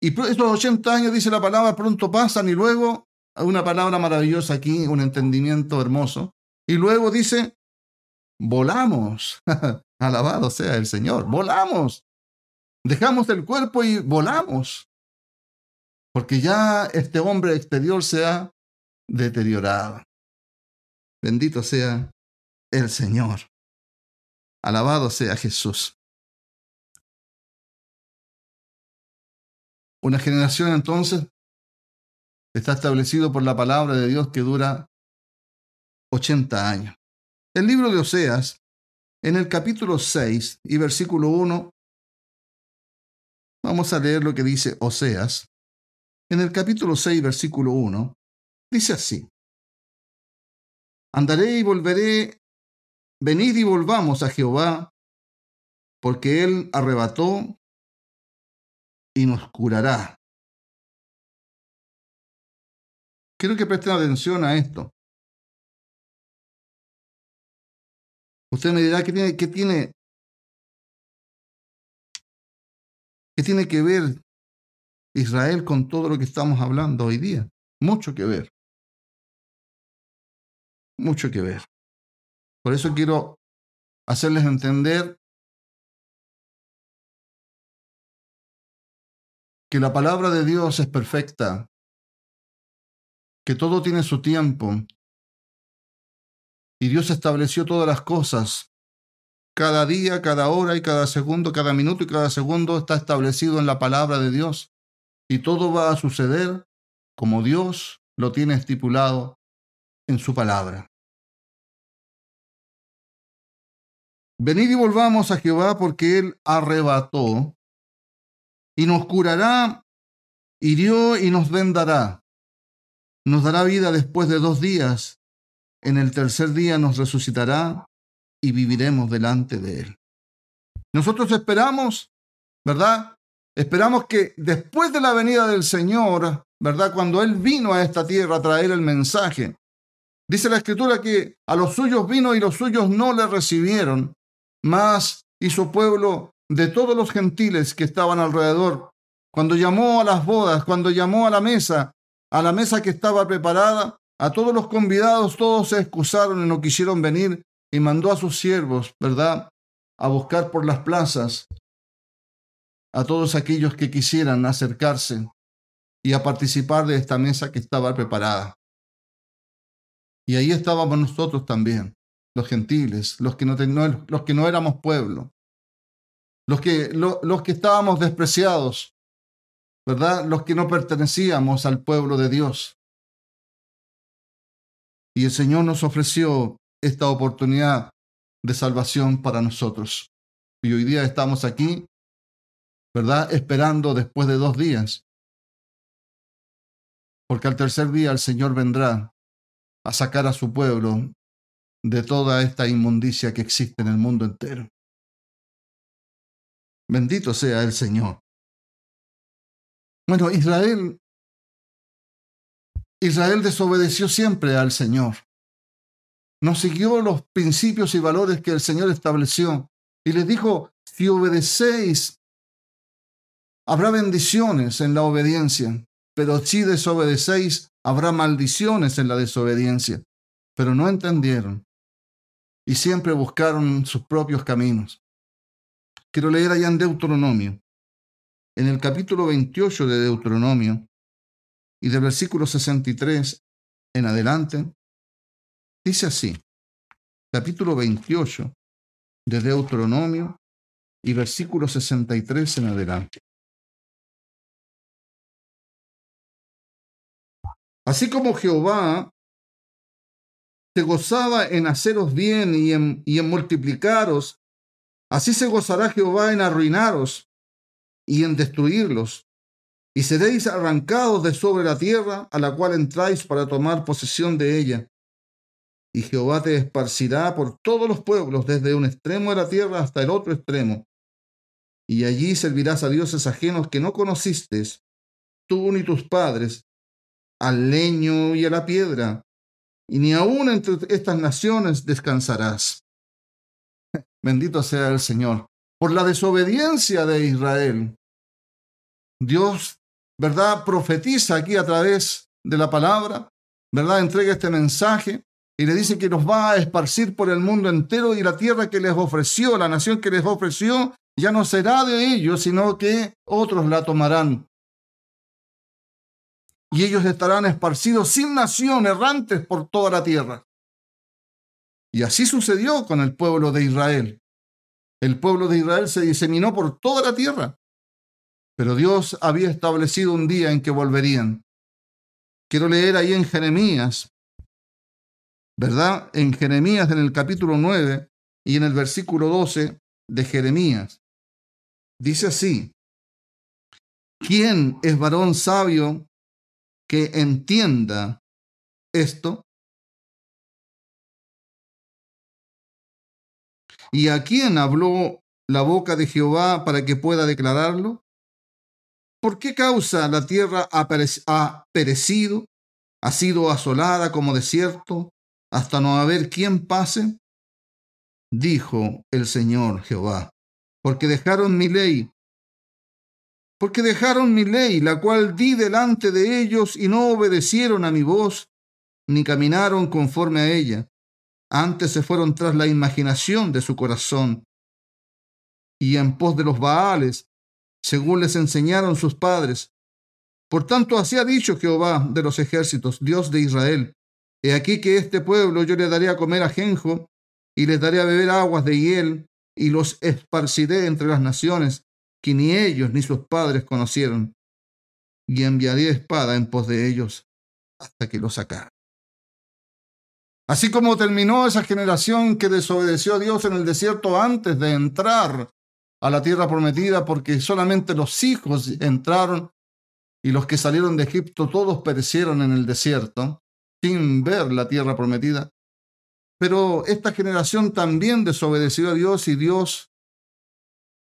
Y esos 80 años, dice la palabra, pronto pasan y luego, una palabra maravillosa aquí, un entendimiento hermoso. Y luego dice, volamos. Alabado sea el Señor, volamos. Dejamos el cuerpo y volamos. Porque ya este hombre exterior se ha deteriorado. Bendito sea el Señor. Alabado sea Jesús. Una generación entonces está establecido por la palabra de Dios que dura 80 años. El libro de Oseas, en el capítulo 6 y versículo 1, vamos a leer lo que dice Oseas. En el capítulo 6, versículo 1, dice así. Andaré y volveré, venid y volvamos a Jehová, porque Él arrebató y nos curará. Quiero que presten atención a esto. Usted me dirá qué tiene, qué tiene, qué tiene que ver Israel con todo lo que estamos hablando hoy día. Mucho que ver. Mucho que ver. Por eso quiero hacerles entender que la palabra de Dios es perfecta, que todo tiene su tiempo, y Dios estableció todas las cosas. Cada día, cada hora y cada segundo, cada minuto y cada segundo está establecido en la palabra de Dios. Y todo va a suceder como Dios lo tiene estipulado en su palabra. Venid y volvamos a Jehová porque Él arrebató y nos curará, hirió y nos vendará. Nos dará vida después de dos días. En el tercer día nos resucitará y viviremos delante de Él. Nosotros esperamos, ¿verdad? Esperamos que después de la venida del Señor, ¿verdad? Cuando Él vino a esta tierra a traer el mensaje, dice la Escritura que a los suyos vino y los suyos no le recibieron, mas hizo pueblo de todos los gentiles que estaban alrededor, cuando llamó a las bodas, cuando llamó a la mesa, a la mesa que estaba preparada, a todos los convidados, todos se excusaron y no quisieron venir y mandó a sus siervos, ¿verdad?, a buscar por las plazas a todos aquellos que quisieran acercarse y a participar de esta mesa que estaba preparada. Y ahí estábamos nosotros también, los gentiles, los que no, los que no éramos pueblo, los que, los que estábamos despreciados, ¿verdad? Los que no pertenecíamos al pueblo de Dios. Y el Señor nos ofreció esta oportunidad de salvación para nosotros. Y hoy día estamos aquí, ¿verdad? Esperando después de dos días. Porque al tercer día el Señor vendrá a sacar a su pueblo de toda esta inmundicia que existe en el mundo entero. Bendito sea el Señor. Bueno, Israel, Israel desobedeció siempre al Señor. No siguió los principios y valores que el Señor estableció. Y les dijo, si obedecéis, habrá bendiciones en la obediencia, pero si desobedecéis, habrá maldiciones en la desobediencia. Pero no entendieron y siempre buscaron sus propios caminos. Quiero leer allá en Deuteronomio, en el capítulo 28 de Deuteronomio, y del versículo 63 en adelante, dice así, capítulo 28 de Deuteronomio y versículo 63 en adelante. Así como Jehová se gozaba en haceros bien y en, multiplicaros Así se gozará Jehová en arruinaros y en destruirlos, y seréis arrancados de sobre la tierra a la cual entráis para tomar posesión de ella. Y Jehová te esparcirá por todos los pueblos, desde un extremo de la tierra hasta el otro extremo. Y allí servirás a dioses ajenos que no conociste, tú ni tus padres, al leño y a la piedra, y ni aun entre estas naciones descansarás. Bendito sea el Señor. Por la desobediencia de Israel. Dios, ¿verdad? Profetiza aquí a través de la palabra, ¿verdad? Entrega este mensaje y le dice que nos va a esparcir por el mundo entero y la tierra que les ofreció, la nación que les ofreció, ya no será de ellos, sino que otros la tomarán. Y ellos estarán esparcidos sin nación, errantes por toda la tierra. Y así sucedió con el pueblo de Israel. El pueblo de Israel se diseminó por toda la tierra, pero Dios había establecido un día en que volverían. Quiero leer ahí en Jeremías, ¿verdad? En Jeremías en el capítulo 9 y en el versículo 12 de Jeremías. Dice así, ¿quién es varón sabio que entienda esto? ¿Y a quién habló la boca de Jehová para que pueda declararlo? ¿Por qué causa la tierra ha perecido, ha sido asolada como desierto, hasta no haber quien pase? Dijo el Señor Jehová, porque dejaron mi ley, porque dejaron mi ley, la cual di delante de ellos, y no obedecieron a mi voz, ni caminaron conforme a ella. Antes se fueron tras la imaginación de su corazón y en pos de los Baales, según les enseñaron sus padres. Por tanto, así ha dicho Jehová de los ejércitos, Dios de Israel. He aquí que este pueblo yo le daré a comer ajenjo y les daré a beber aguas de hiel y los esparciré entre las naciones que ni ellos ni sus padres conocieron. Y enviaré espada en pos de ellos hasta que los sacar. Así como terminó esa generación que desobedeció a Dios en el desierto antes de entrar a la tierra prometida, porque solamente los hijos entraron y los que salieron de Egipto todos perecieron en el desierto, sin ver la tierra prometida. Pero esta generación también desobedeció a Dios y Dios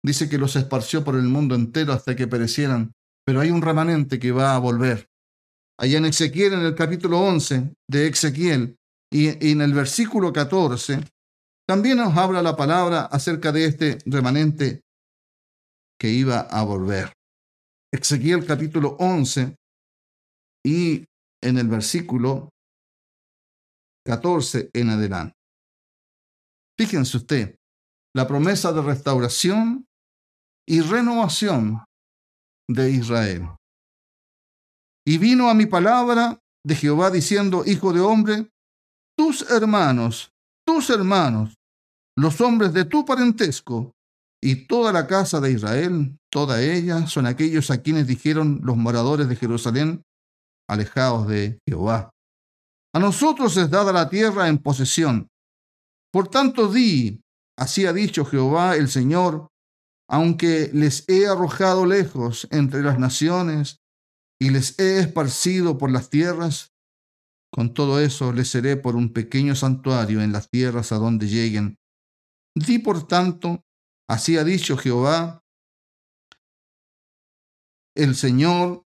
dice que los esparció por el mundo entero hasta que perecieran. Pero hay un remanente que va a volver. Allá en Ezequiel, en el capítulo 11 de Ezequiel, y, en el versículo 14 también nos habla la palabra acerca de este remanente que iba a volver. Ezequiel capítulo 11 y en el versículo 14 en adelante. Fíjense usted, la promesa de restauración y renovación de Israel. Y vino a mi palabra de Jehová diciendo, Hijo de hombre, tus hermanos, tus hermanos, los hombres de tu parentesco, y toda la casa de Israel, toda ella, son aquellos a quienes dijeron los moradores de Jerusalén, alejados de Jehová. A nosotros es dada la tierra en posesión. Por tanto, di, así ha dicho Jehová el Señor, aunque les he arrojado lejos entre las naciones y les he esparcido por las tierras, con todo eso les seré por un pequeño santuario en las tierras a donde lleguen. Di por tanto, así ha dicho Jehová, el Señor,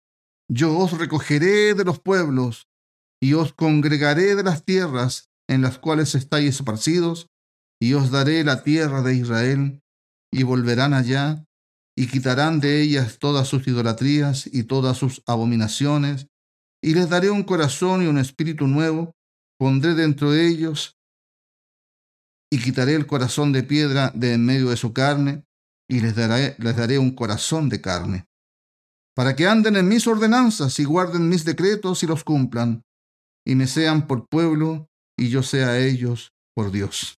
yo os recogeré de los pueblos y os congregaré de las tierras en las cuales estáis esparcidos, y os daré la tierra de Israel, y volverán allá, y quitarán de ellas todas sus idolatrías y todas sus abominaciones, y les daré un corazón y un espíritu nuevo, pondré dentro de ellos y quitaré el corazón de piedra de en medio de su carne y les daré, les daré un corazón de carne, para que anden en mis ordenanzas y guarden mis decretos y los cumplan, y me sean por pueblo y yo sea a ellos por Dios.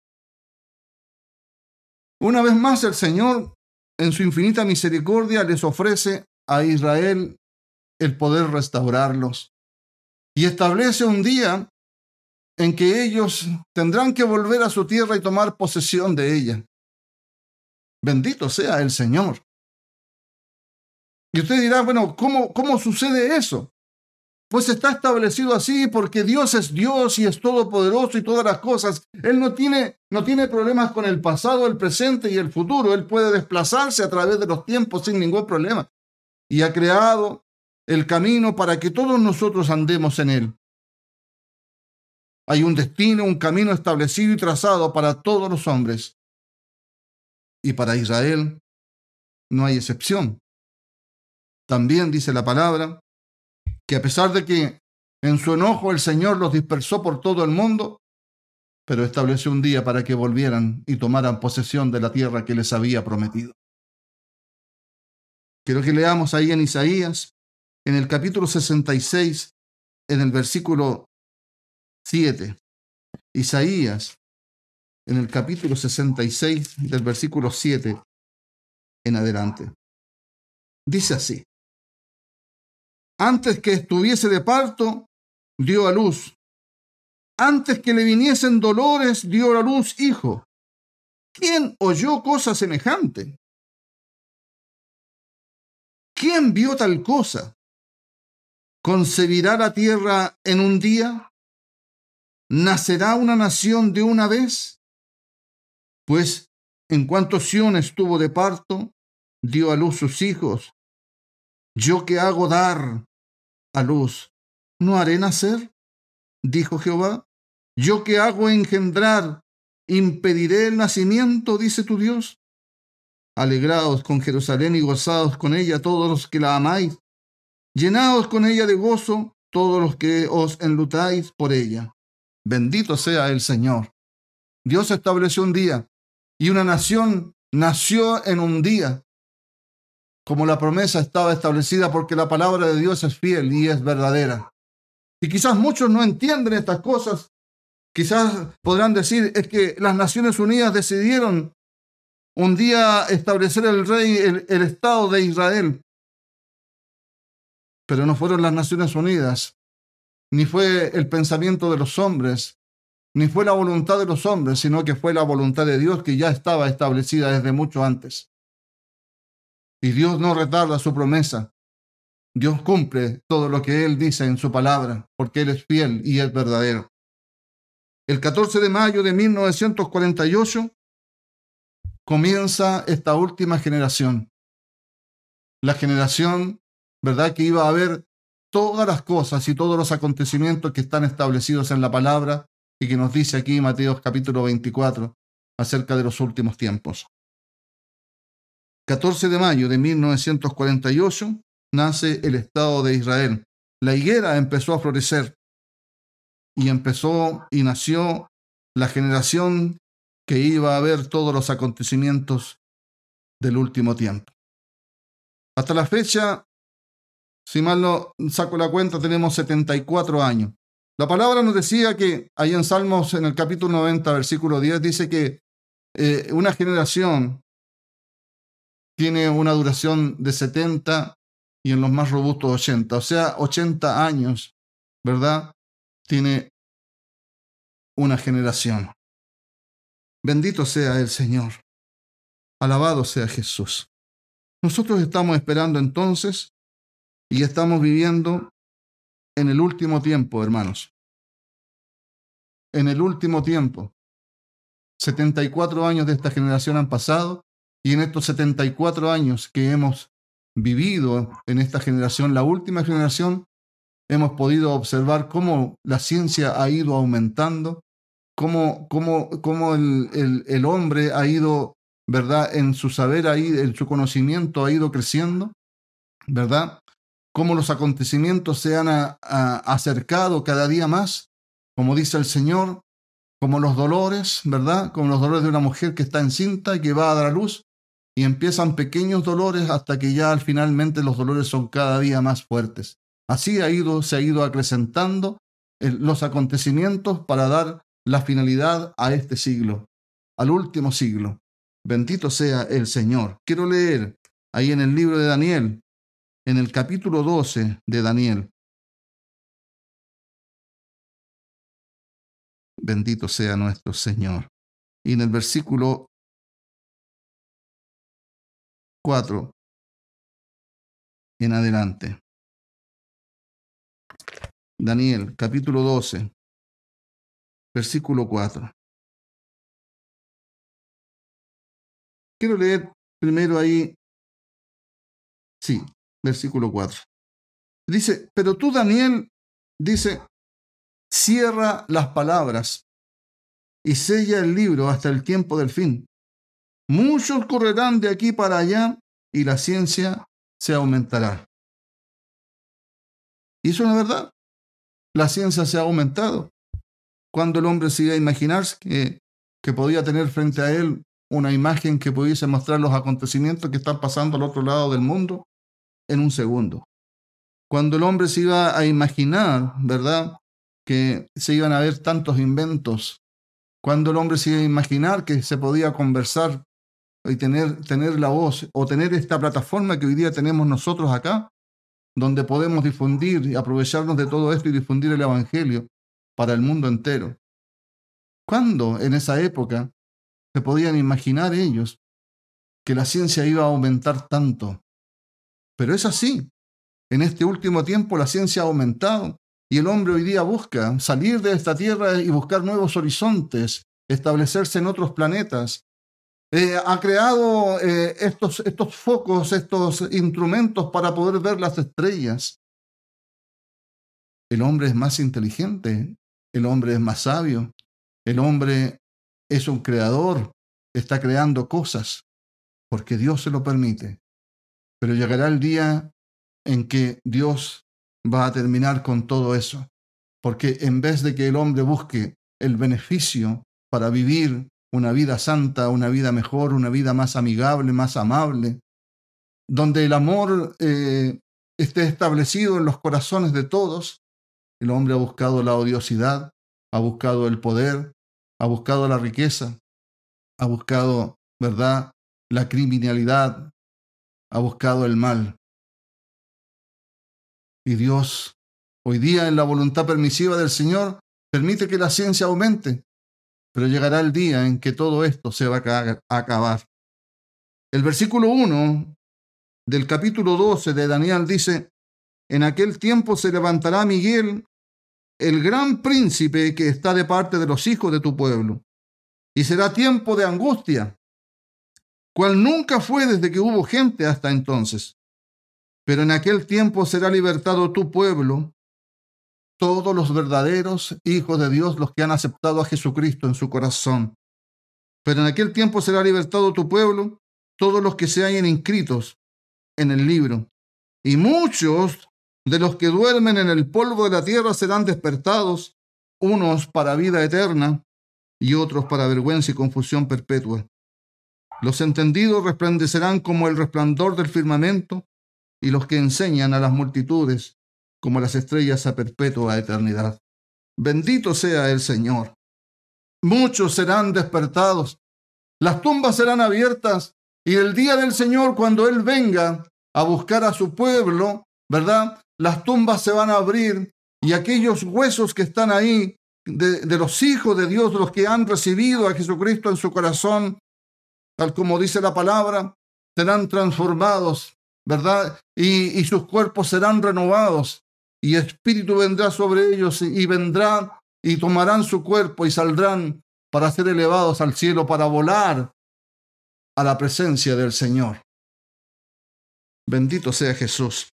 Una vez más el Señor, en su infinita misericordia, les ofrece a Israel el poder restaurarlos. Y establece un día en que ellos tendrán que volver a su tierra y tomar posesión de ella. Bendito sea el Señor. Y usted dirá, bueno, ¿cómo, cómo sucede eso? Pues está establecido así porque Dios es Dios y es todopoderoso y todas las cosas. Él no tiene, no tiene problemas con el pasado, el presente y el futuro. Él puede desplazarse a través de los tiempos sin ningún problema. Y ha creado el camino para que todos nosotros andemos en él. Hay un destino, un camino establecido y trazado para todos los hombres. y para Israel no hay excepción. También dice la palabra que a pesar de que en su enojo el Señor los dispersó por todo el mundo, pero estableció un día para que volvieran y tomaran posesión de la tierra que les había prometido. Quiero que leamos ahí en Isaías, en el capítulo 66, en el versículo 7. Isaías, en el capítulo 66, del versículo 7 en adelante. Dice así. Antes que estuviese de parto, dio a luz. Antes que le viniesen dolores, dio a luz hijo. ¿Quién oyó cosa semejante? ¿Quién vio tal cosa? ¿Concebirá la tierra en un día? ¿Nacerá una nación de una vez? Pues en cuanto Sión estuvo de parto, dio a luz sus hijos. Yo que hago dar a luz, ¿no haré nacer? Dijo Jehová. Yo que hago engendrar, impediré el nacimiento, dice tu Dios. Alegraos con Jerusalén y gozaos con ella todos los que la amáis. Llenaos con ella de gozo todos los que os enlutáis por ella. Bendito sea el Señor. Dios estableció un día y una nación nació en un día como la promesa estaba establecida porque la palabra de Dios es fiel y es verdadera. Y quizás muchos no entienden estas cosas. Quizás podrán decir, es que las Naciones Unidas decidieron un día establecer el rey, el, el Estado de Israel. Pero no fueron las Naciones Unidas, ni fue el pensamiento de los hombres, ni fue la voluntad de los hombres, sino que fue la voluntad de Dios que ya estaba establecida desde mucho antes. Y Dios no retarda su promesa. Dios cumple todo lo que Él dice en su palabra, porque Él es fiel y es verdadero. El 14 de mayo de 1948 comienza esta última generación. La generación, ¿verdad? Que iba a ver todas las cosas y todos los acontecimientos que están establecidos en la palabra y que nos dice aquí Mateo capítulo 24 acerca de los últimos tiempos. 14 de mayo de 1948 nace el Estado de Israel. La higuera empezó a florecer y empezó y nació la generación que iba a ver todos los acontecimientos del último tiempo. Hasta la fecha, si mal no saco la cuenta, tenemos 74 años. La palabra nos decía que ahí en Salmos, en el capítulo 90, versículo 10, dice que eh, una generación tiene una duración de 70 y en los más robustos 80, o sea, 80 años, ¿verdad? Tiene una generación. Bendito sea el Señor. Alabado sea Jesús. Nosotros estamos esperando entonces y estamos viviendo en el último tiempo, hermanos. En el último tiempo. 74 años de esta generación han pasado y en estos 74 años que hemos vivido en esta generación, la última generación, hemos podido observar cómo la ciencia ha ido aumentando, cómo, cómo, cómo el, el, hombre ha ido, ¿verdad? En su saber, en su conocimiento ha ido creciendo, ¿verdad? Cómo los acontecimientos se han acercado cada día más, como dice el Señor, como los dolores, ¿verdad? Como los dolores de una mujer que está encinta y que va a dar a luz, y empiezan pequeños dolores hasta que ya finalmente los dolores son cada día más fuertes. Así ha ido, se ha ido acrecentando los acontecimientos para dar la finalidad a este siglo, al último siglo. Bendito sea el Señor. Quiero leer ahí en el libro de Daniel, en el capítulo 12 de Daniel. Bendito sea nuestro Señor. Y en el versículo 4 en adelante. Daniel, capítulo 12, versículo 4. Quiero leer primero ahí, sí, versículo 4. Dice, pero tú, Daniel, dice, cierra las palabras y sella el libro hasta el tiempo del fin Muchos correrán de aquí para allá y la ciencia se aumentará. Y eso es la verdad. La ciencia se ha aumentado. Cuando el hombre se iba a imaginarse que, que podía tener frente a él una imagen que pudiese mostrar los acontecimientos que están pasando al otro lado del mundo en un segundo. Cuando el hombre se iba a imaginar, ¿verdad? Que se iban a ver tantos inventos. Cuando el hombre se iba a imaginar que se podía conversar y tener, tener la voz o tener esta plataforma que hoy día tenemos nosotros acá, donde podemos difundir y aprovecharnos de todo esto y difundir el Evangelio para el mundo entero. ¿Cuándo en esa época se podían imaginar ellos que la ciencia iba a aumentar tanto? Pero es así. En este último tiempo la ciencia ha aumentado y el hombre hoy día busca salir de esta tierra y buscar nuevos horizontes, establecerse en otros planetas, eh, ha creado eh, estos, estos focos, estos instrumentos para poder ver las estrellas. El hombre es más inteligente, el hombre es más sabio, el hombre es un creador, está creando cosas, porque Dios se lo permite. Pero llegará el día en que Dios va a terminar con todo eso, porque en vez de que el hombre busque el beneficio para vivir una vida santa, una vida mejor, una vida más amigable, más amable, donde el amor eh, esté establecido en los corazones de todos. El hombre ha buscado la odiosidad, ha buscado el poder, ha buscado la riqueza, ha buscado, ¿verdad?, la criminalidad, ha buscado el mal. Y Dios, hoy día en la voluntad permisiva del Señor, permite que la ciencia aumente, pero llegará el día en que todo esto se va a acabar. El versículo 1 del capítulo 12 de Daniel dice, en aquel tiempo se levantará Miguel, el gran príncipe que está de parte de los hijos de tu pueblo, y será tiempo de angustia, cual nunca fue desde que hubo gente hasta entonces. Pero en aquel tiempo será libertado tu pueblo, todos los verdaderos hijos de Dios, los que han aceptado a Jesucristo en su corazón. Pero en aquel tiempo será libertado tu pueblo, todos los que se hayan inscritos en el libro. Y muchos de los que duermen en el polvo de la tierra serán despertados, unos para vida eterna y otros para vergüenza y confusión perpetua. Los entendidos resplandecerán como el resplandor del firmamento, y los que enseñan a las multitudes como las estrellas a perpetua eternidad. Bendito sea el Señor. Muchos serán despertados, las tumbas serán abiertas y el día del Señor, cuando Él venga a buscar a su pueblo, ¿verdad? Las tumbas se van a abrir y aquellos huesos que están ahí, de, los hijos de Dios, los que han recibido a Jesucristo en su corazón, tal como dice la palabra, serán transformados, ¿verdad? Y sus cuerpos serán renovados y espíritu vendrá sobre ellos y vendrán y tomarán su cuerpo y saldrán para ser elevados al cielo, para volar a la presencia del Señor. Bendito sea Jesús.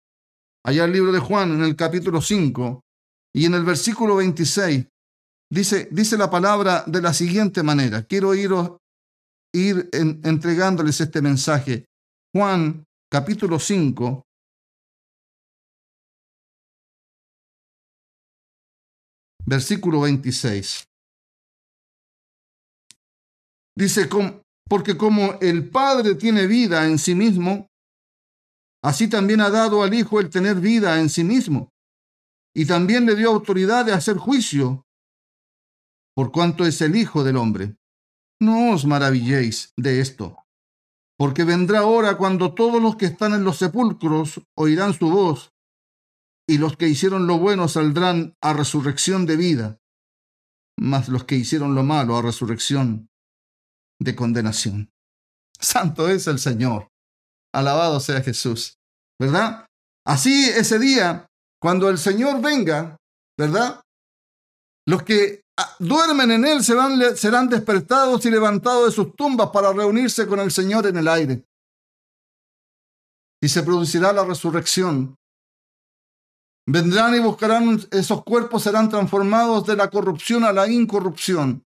Allá el libro de Juan, en el capítulo 5 y en el versículo 26, dice, dice la palabra de la siguiente manera. Quiero ir, ir entregándoles este mensaje. Juan, capítulo 5, versículo 26. Dice, porque como el Padre tiene vida en sí mismo, así también ha dado al Hijo el tener vida en sí mismo, y también le dio autoridad de hacer juicio, por cuanto es el Hijo del Hombre. No os maravilléis de esto, porque vendrá hora cuando todos los que están en los sepulcros oirán su voz y los que hicieron lo bueno saldrán a resurrección de vida, mas los que hicieron lo malo a resurrección de condenación. Santo es el Señor. Alabado sea Jesús. ¿Verdad? Así ese día, cuando el Señor venga, ¿verdad? Los que ah, duermen en Él serán, serán despertados y levantados de sus tumbas para reunirse con el Señor en el aire. Y se producirá la resurrección Vendrán y buscarán, esos cuerpos serán transformados de la corrupción a la incorrupción.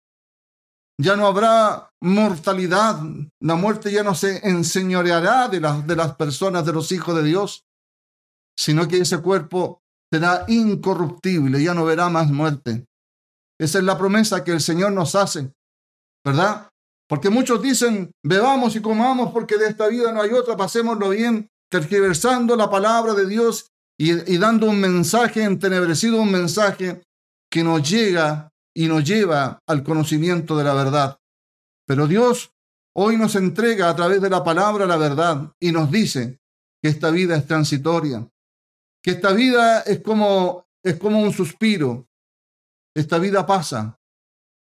ya no habrá mortalidad, la muerte ya no se enseñoreará de las, de las personas, de los hijos de Dios, sino que ese cuerpo será incorruptible, ya no verá más muerte. Esa es la promesa que el Señor nos hace, ¿verdad? Porque muchos dicen, bebamos y comamos porque de esta vida no hay otra, pasémoslo bien, tergiversando la palabra de Dios y, dando un mensaje entenebrecido, un mensaje que nos llega y nos lleva al conocimiento de la verdad. Pero Dios hoy nos entrega a través de la palabra la verdad y nos dice que esta vida es transitoria, que esta vida es como, es como un suspiro, esta vida pasa.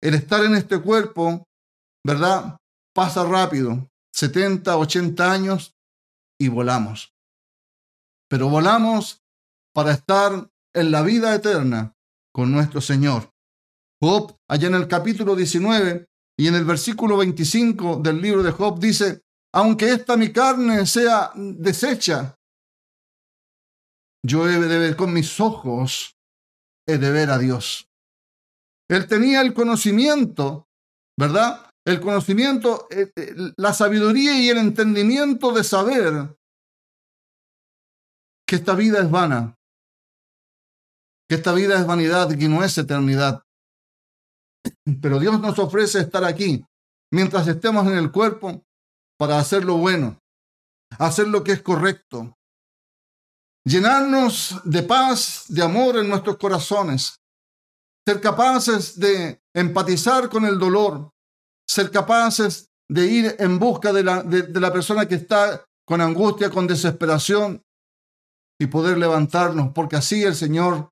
El estar en este cuerpo ¿verdad? Pasa rápido, 70, 80 años y volamos. Pero volamos para estar en la vida eterna con nuestro Señor. Job, allá en el capítulo 19 y en el versículo 25 del libro de Job dice, aunque esta mi carne sea deshecha, yo he de ver con mis ojos, he de ver a Dios. Él tenía el conocimiento, ¿verdad? el conocimiento, eh, eh, la sabiduría y el entendimiento de saber que esta vida es vana, que esta vida es vanidad y no es eternidad. Pero Dios nos ofrece estar aquí mientras estemos en el cuerpo para hacer lo bueno, hacer lo que es correcto, llenarnos de paz, de amor en nuestros corazones, ser capaces de empatizar con el dolor, ser capaces de ir en busca de la, de, la persona que está con angustia, con desesperación y poder levantarnos, porque así el Señor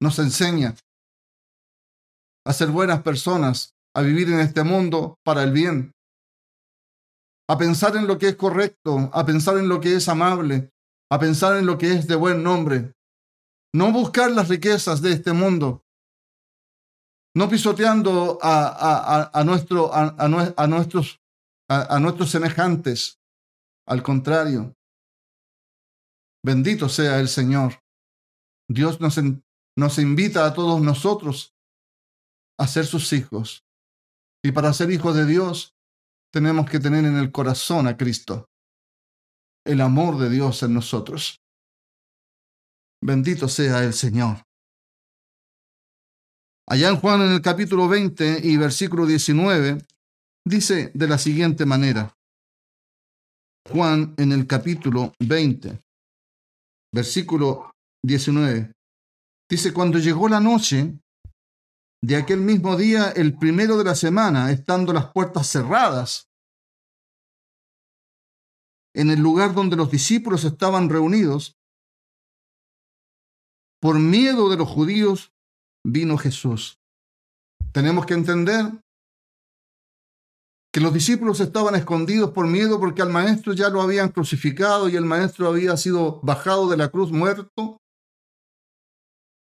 nos enseña a ser buenas personas, a vivir en este mundo para el bien, a pensar en lo que es correcto, a pensar en lo que es amable, a pensar en lo que es de buen nombre, no buscar las riquezas de este mundo, no pisoteando a, a, nuestros, a, nuestros semejantes. Al contrario, bendito sea el Señor. Dios nos, nos invita a todos nosotros a ser sus hijos. Y para ser hijos de Dios, tenemos que tener en el corazón a Cristo, el amor de Dios en nosotros. Bendito sea el Señor. Allá en Juan en el capítulo 20 y versículo 19, dice de la siguiente manera. Juan en el capítulo 20, versículo 19. Dice, cuando llegó la noche de aquel mismo día, el primero de la semana, estando las puertas cerradas, en el lugar donde los discípulos estaban reunidos, por miedo de los judíos, vino Jesús. Tenemos que entender que los discípulos estaban escondidos por miedo porque al maestro ya lo habían crucificado y el maestro había sido bajado de la cruz muerto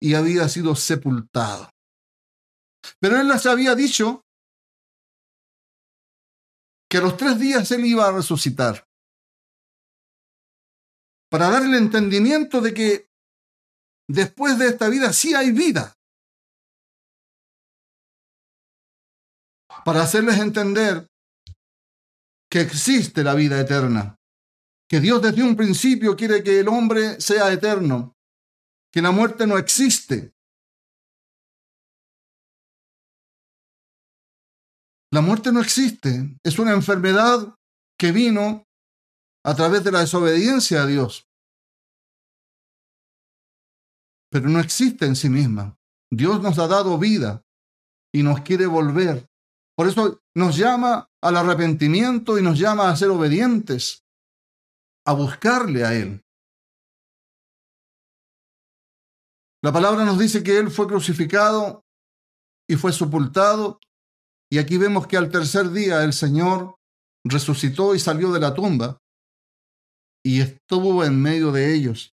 y había sido sepultado. Pero él les había dicho que a los tres días él iba a resucitar para dar el entendimiento de que después de esta vida sí hay vida. para hacerles entender que existe la vida eterna, que Dios desde un principio quiere que el hombre sea eterno, que la muerte no existe. La muerte no existe, es una enfermedad que vino a través de la desobediencia a Dios, pero no existe en sí misma. Dios nos ha dado vida y nos quiere volver por eso nos llama al arrepentimiento y nos llama a ser obedientes, a buscarle a Él. La palabra nos dice que Él fue crucificado y fue sepultado. Y aquí vemos que al tercer día el Señor resucitó y salió de la tumba y estuvo en medio de ellos.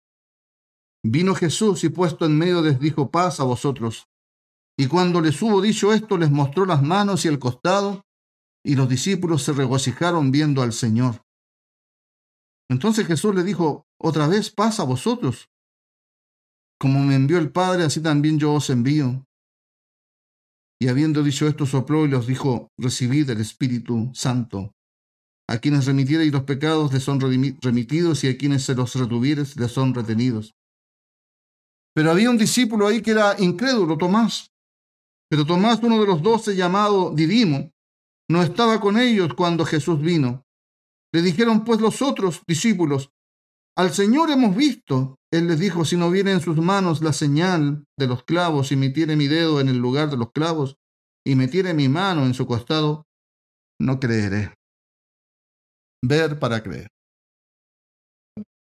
Vino Jesús y puesto en medio les dijo paz a vosotros. Y cuando les hubo dicho esto, les mostró las manos y el costado, y los discípulos se regocijaron viendo al Señor. Entonces Jesús le dijo, otra vez pasa a vosotros. Como me envió el Padre, así también yo os envío. Y habiendo dicho esto, sopló y los dijo, recibid el Espíritu Santo. A quienes remitiereis los pecados les son remitidos y a quienes se los retuvieres les son retenidos. Pero había un discípulo ahí que era incrédulo, Tomás. Pero Tomás, uno de los doce llamado Didimo, no estaba con ellos cuando Jesús vino. Le dijeron pues los otros discípulos, al Señor hemos visto. Él les dijo, si no viene en sus manos la señal de los clavos y metiere mi dedo en el lugar de los clavos y metiere mi mano en su costado, no creeré. Ver para creer.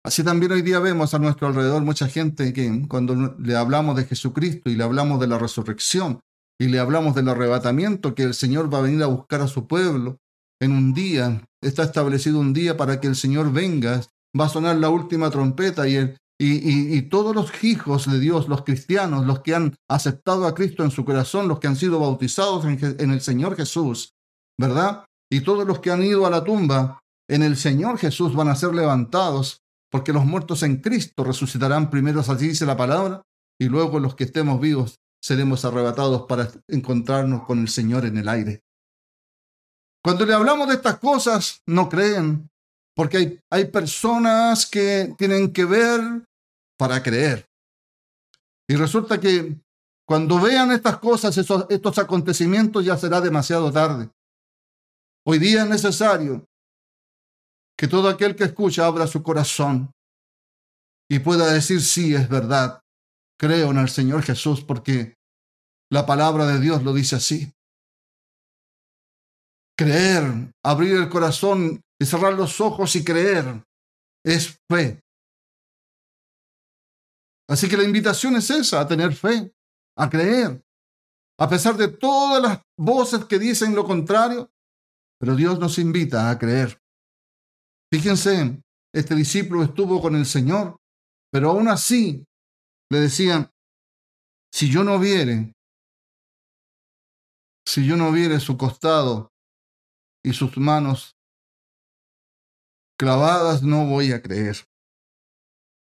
Así también hoy día vemos a nuestro alrededor mucha gente que cuando le hablamos de Jesucristo y le hablamos de la resurrección y le hablamos del arrebatamiento, que el Señor va a venir a buscar a su pueblo en un día, está establecido un día para que el Señor venga, va a sonar la última trompeta y, todos los hijos de Dios, los cristianos, los que han aceptado a Cristo en su corazón, los que han sido bautizados en, en el Señor Jesús, ¿verdad? Y todos los que han ido a la tumba en el Señor Jesús van a ser levantados porque los muertos en Cristo resucitarán primero, así dice la palabra, y luego los que estemos vivos seremos arrebatados para encontrarnos con el Señor en el aire. Cuando le hablamos de estas cosas, no creen, porque hay, hay personas que tienen que ver para creer. Y resulta que cuando vean estas cosas, estos acontecimientos, ya será demasiado tarde. Hoy día es necesario que todo aquel que escucha abra su corazón y pueda decir, sí, es verdad, creo en el Señor Jesús porque la palabra de Dios lo dice así. Creer, abrir el corazón y cerrar los ojos y creer es fe. Así que la invitación es esa, a tener fe, a creer, a pesar de todas las voces que dicen lo contrario, pero Dios nos invita a creer. Fíjense, este discípulo estuvo con el Señor, pero aún así le decían, si yo no viere, si yo no viere su costado y sus manos clavadas, no voy a creer.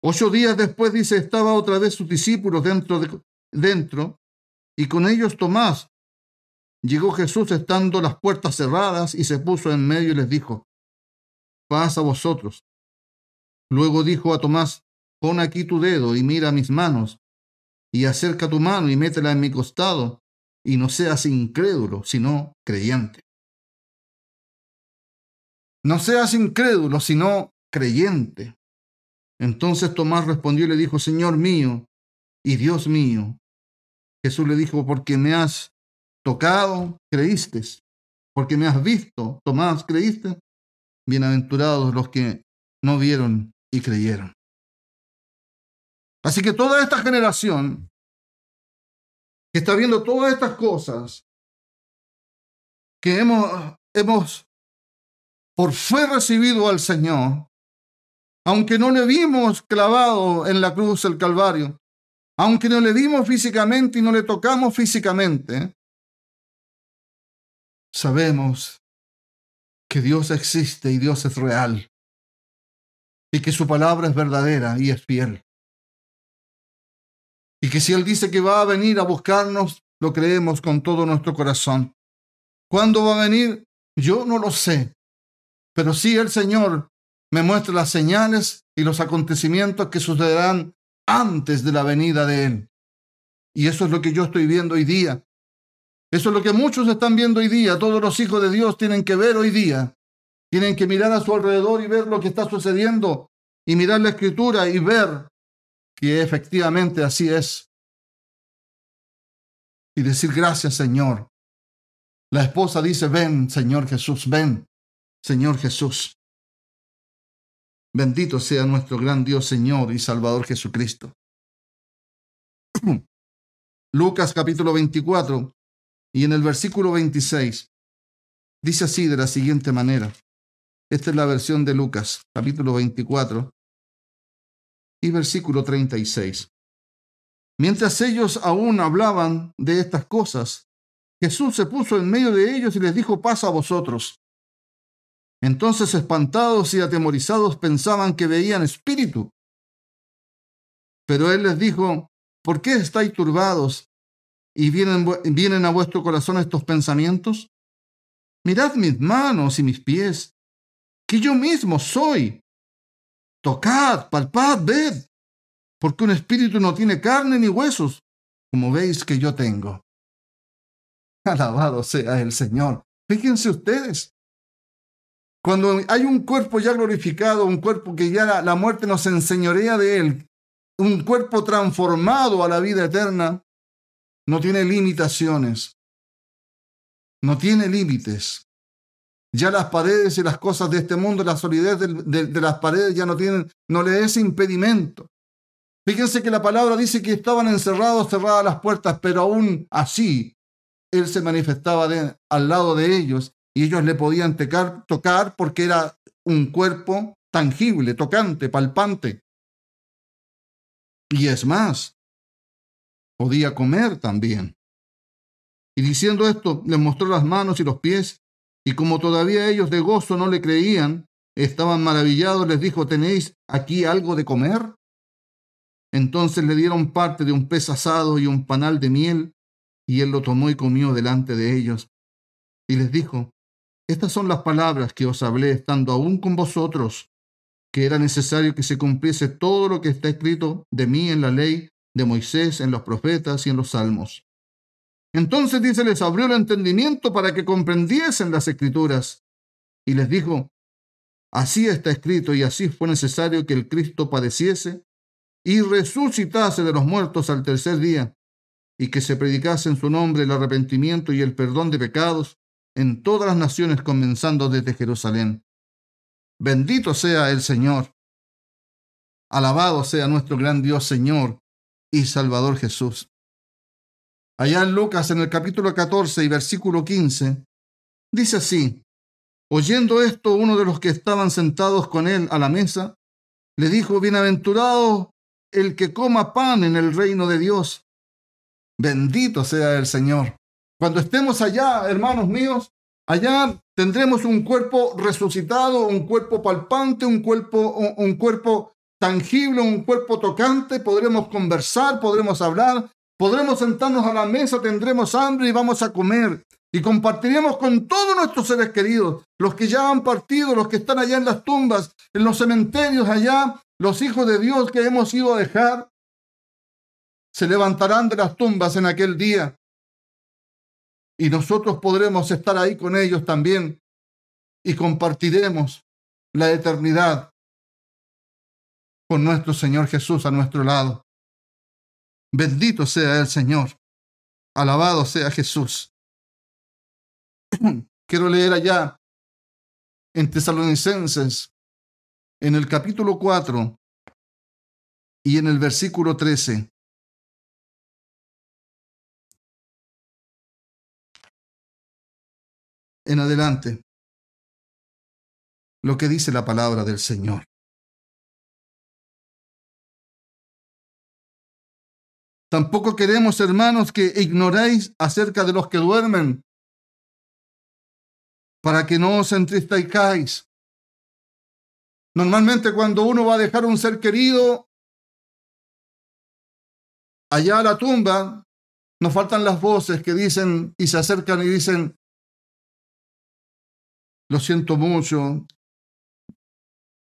Ocho días después, dice, estaba otra vez sus discípulos dentro, de, dentro y con ellos Tomás. Llegó Jesús estando las puertas cerradas y se puso en medio y les dijo, paz a vosotros. Luego dijo a Tomás, pon aquí tu dedo y mira mis manos, y acerca tu mano y métela en mi costado, y no seas incrédulo, sino creyente. No seas incrédulo, sino creyente. Entonces Tomás respondió y le dijo, Señor mío y Dios mío. Jesús le dijo, porque me has tocado, creíste. Porque me has visto, Tomás, creíste. Bienaventurados los que no vieron y creyeron. Así que toda esta generación que está viendo todas estas cosas, que hemos, hemos por fe recibido al Señor, aunque no le vimos clavado en la cruz el Calvario, aunque no le vimos físicamente y no le tocamos físicamente, sabemos que Dios existe y Dios es real y que su palabra es verdadera y es fiel. Y que si Él dice que va a venir a buscarnos, lo creemos con todo nuestro corazón. ¿Cuándo va a venir? Yo no lo sé. Pero sí el Señor me muestra las señales y los acontecimientos que sucederán antes de la venida de Él. Y eso es lo que yo estoy viendo hoy día. Eso es lo que muchos están viendo hoy día. Todos los hijos de Dios tienen que ver hoy día. Tienen que mirar a su alrededor y ver lo que está sucediendo y mirar la escritura y ver que efectivamente así es. Y decir gracias Señor. La esposa dice, ven Señor Jesús, ven Señor Jesús. Bendito sea nuestro gran Dios Señor y Salvador Jesucristo. Lucas capítulo 24, y en el versículo 26 dice así de la siguiente manera. Esta es la versión de Lucas, capítulo 24 y versículo 36. Mientras ellos aún hablaban de estas cosas, Jesús se puso en medio de ellos y les dijo, paz a vosotros. Entonces espantados y atemorizados pensaban que veían espíritu. Pero él les dijo, ¿por qué estáis turbados y vienen, vienen a vuestro corazón estos pensamientos? Mirad mis manos y mis pies, que yo mismo soy. Tocad, palpad, ved, porque un espíritu no tiene carne ni huesos, como veis que yo tengo. Alabado sea el Señor. Fíjense ustedes, cuando hay un cuerpo ya glorificado, un cuerpo que ya la, muerte nos enseñorea de él, un cuerpo transformado a la vida eterna, no tiene limitaciones, no tiene límites. Ya las paredes y las cosas de este mundo, la solidez de, las paredes ya no tienen, no le es impedimento. Fíjense que la palabra dice que estaban encerrados, cerradas las puertas, pero aún así Él se manifestaba al lado de ellos y ellos le podían tocar porque era un cuerpo tangible, tocante, palpante. Y es más, podía comer también. Y diciendo esto, les mostró las manos y los pies, y como todavía ellos de gozo no le creían, estaban maravillados, les dijo, ¿tenéis aquí algo de comer? Entonces le dieron parte de un pez asado y un panal de miel, y él lo tomó y comió delante de ellos. Y les dijo, estas son las palabras que os hablé estando aún con vosotros, que era necesario que se cumpliese todo lo que está escrito de mí en la ley de Moisés, en los profetas y en los salmos. Entonces dice, les abrió el entendimiento para que comprendiesen las escrituras. Y les dijo, así está escrito y así fue necesario que el Cristo padeciese y resucitase de los muertos al tercer día, y que se predicase en su nombre el arrepentimiento y el perdón de pecados en todas las naciones, comenzando desde Jerusalén. Bendito sea el Señor. Alabado sea nuestro gran Dios Señor y Salvador Jesús. Allá en Lucas, en el capítulo 14 y versículo 15, dice así, oyendo esto, uno de los que estaban sentados con él a la mesa, le dijo, bienaventurado el que coma pan en el reino de Dios. Bendito sea el Señor. Cuando estemos allá, hermanos míos, allá tendremos un cuerpo resucitado, un cuerpo palpante, un cuerpo, un, cuerpo tangible, un cuerpo tocante, podremos conversar, podremos hablar, podremos sentarnos a la mesa, tendremos hambre y vamos a comer. Y compartiremos con todos nuestros seres queridos, los que ya han partido, los que están allá en las tumbas, en los cementerios allá, los hijos de Dios que hemos ido a dejar. Se levantarán de las tumbas en aquel día y nosotros podremos estar ahí con ellos también y compartiremos la eternidad con nuestro Señor Jesús a nuestro lado. Bendito sea el Señor. Alabado sea Jesús. Quiero leer allá en Tesalonicenses, en el capítulo 4 y en el versículo 13. en adelante lo que dice la palabra del Señor. Tampoco queremos, hermanos, que ignoréis acerca de los que duermen, para que no os entristezcáis. Normalmente cuando uno va a dejar un ser querido allá a la tumba, nos faltan las voces que dicen y se acercan y dicen, lo siento mucho.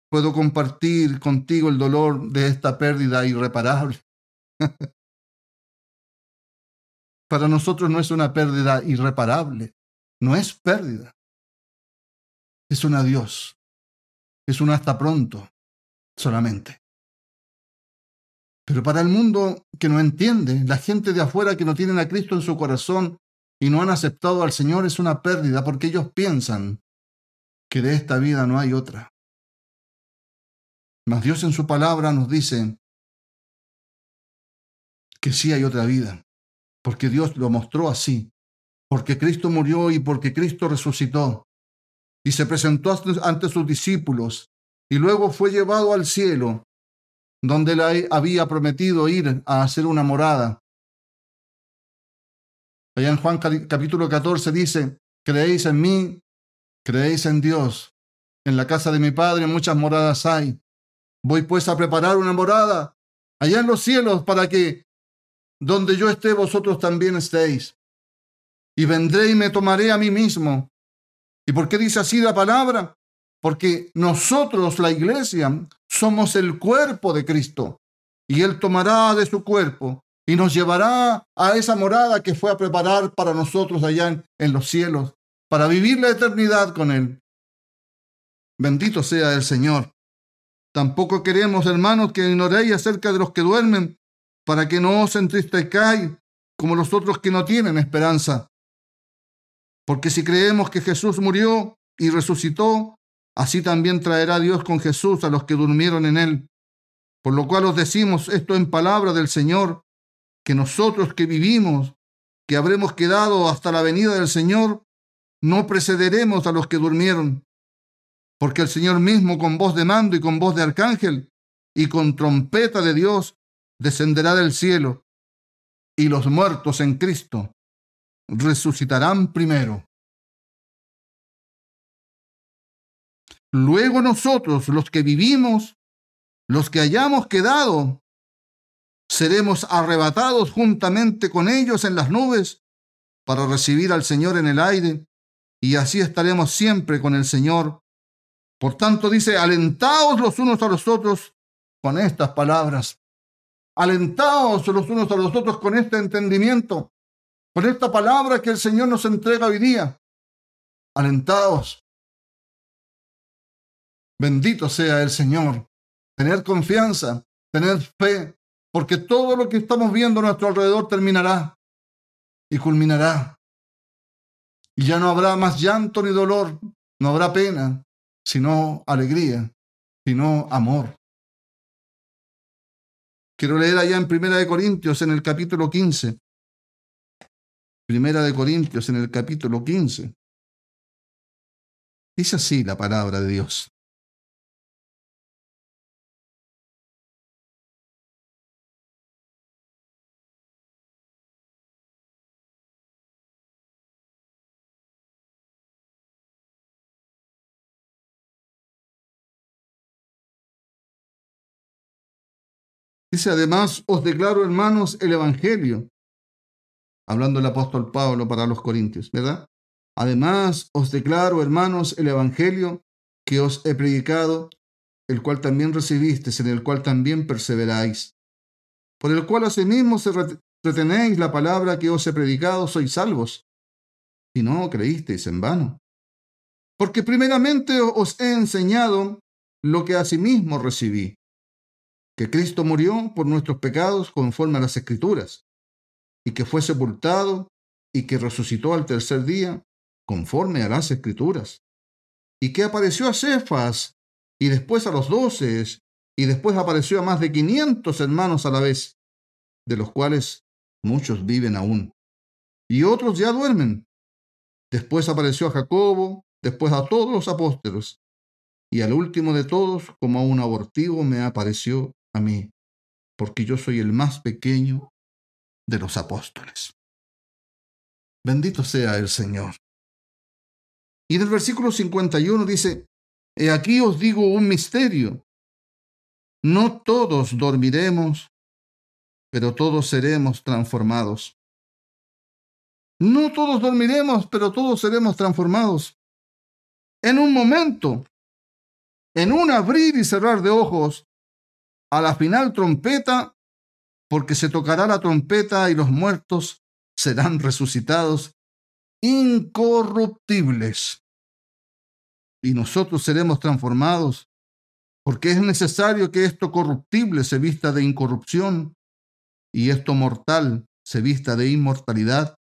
Puedo compartir contigo el dolor de esta pérdida irreparable. Para nosotros no es una pérdida irreparable, no es pérdida. Es un adiós, es un hasta pronto solamente. Pero para el mundo que no entiende, la gente de afuera que no tienen a Cristo en su corazón y no han aceptado al Señor es una pérdida porque ellos piensan que de esta vida no hay otra. Mas Dios en su palabra nos dice que sí hay otra vida, porque Dios lo mostró así, porque Cristo murió y porque Cristo resucitó y se presentó ante sus discípulos y luego fue llevado al cielo, donde le había prometido ir a hacer una morada. Allá en Juan capítulo 14 dice, creéis en mí, Creéis en Dios. En la casa de mi Padre muchas moradas hay. Voy pues a preparar una morada allá en los cielos para que donde yo esté, vosotros también estéis. Y vendré y me tomaré a mí mismo. ¿Y por qué dice así la palabra? Porque nosotros, la iglesia, somos el cuerpo de Cristo. Y Él tomará de su cuerpo y nos llevará a esa morada que fue a preparar para nosotros allá en, en los cielos, para vivir la eternidad con Él. Bendito sea el Señor. Tampoco queremos, hermanos, que ignoréis acerca de los que duermen, para que no os entristezcáis como los otros que no tienen esperanza. Porque si creemos que Jesús murió y resucitó, así también traerá Dios con Jesús a los que durmieron en él. Por lo cual os decimos esto en palabra del Señor, que nosotros que vivimos, que habremos quedado hasta la venida del Señor, no precederemos a los que durmieron. Porque el Señor mismo con voz de mando y con voz de arcángel y con trompeta de Dios descenderá del cielo y los muertos en Cristo resucitarán primero. Luego nosotros, los que vivimos, los que hayamos quedado, seremos arrebatados juntamente con ellos en las nubes para recibir al Señor en el aire, y así estaremos siempre con el Señor. Por tanto, dice, alentaos los unos a los otros con estas palabras. Alentaos los unos a los otros con este entendimiento, con esta palabra que el Señor nos entrega hoy día. Alentaos. Bendito sea el Señor. Tener confianza, tener fe, porque todo lo que estamos viendo a nuestro alrededor terminará y culminará. Y ya no habrá más llanto ni dolor, no habrá pena, sino alegría, sino amor. Quiero leer allá en Primera de Corintios, en el capítulo 15. Primera de Corintios, en el capítulo 15. Dice así la palabra de Dios. Dice, además, os declaro, hermanos, el Evangelio. Hablando el apóstol Pablo para los Corintios, ¿verdad? Además, os declaro, hermanos, el Evangelio que os he predicado, el cual también recibisteis, en el cual también perseveráis, por el cual asimismo se retenéis la palabra que os he predicado, sois salvos, y no creísteis en vano. Porque primeramente os he enseñado lo que asimismo recibí que Cristo murió por nuestros pecados conforme a las Escrituras, y que fue sepultado y que resucitó al tercer día conforme a las Escrituras, y que apareció a Cefas y después a los doce, y después apareció a más de quinientos hermanos a la vez, de los cuales muchos viven aún, y otros ya duermen. Después apareció a Jacobo, después a todos los apóstoles, y al último de todos, como a un abortivo, me apareció a mí, porque yo soy el más pequeño de los apóstoles. Bendito sea el Señor. Y en el versículo 51 dice, He aquí os digo un misterio. No todos dormiremos, pero todos seremos transformados. No todos dormiremos, pero todos seremos transformados. En un momento, en un abrir y cerrar de ojos, a la final trompeta, porque se tocará la trompeta y los muertos serán resucitados incorruptibles. Y nosotros seremos transformados, porque es necesario que esto corruptible se vista de incorrupción y esto mortal se vista de inmortalidad.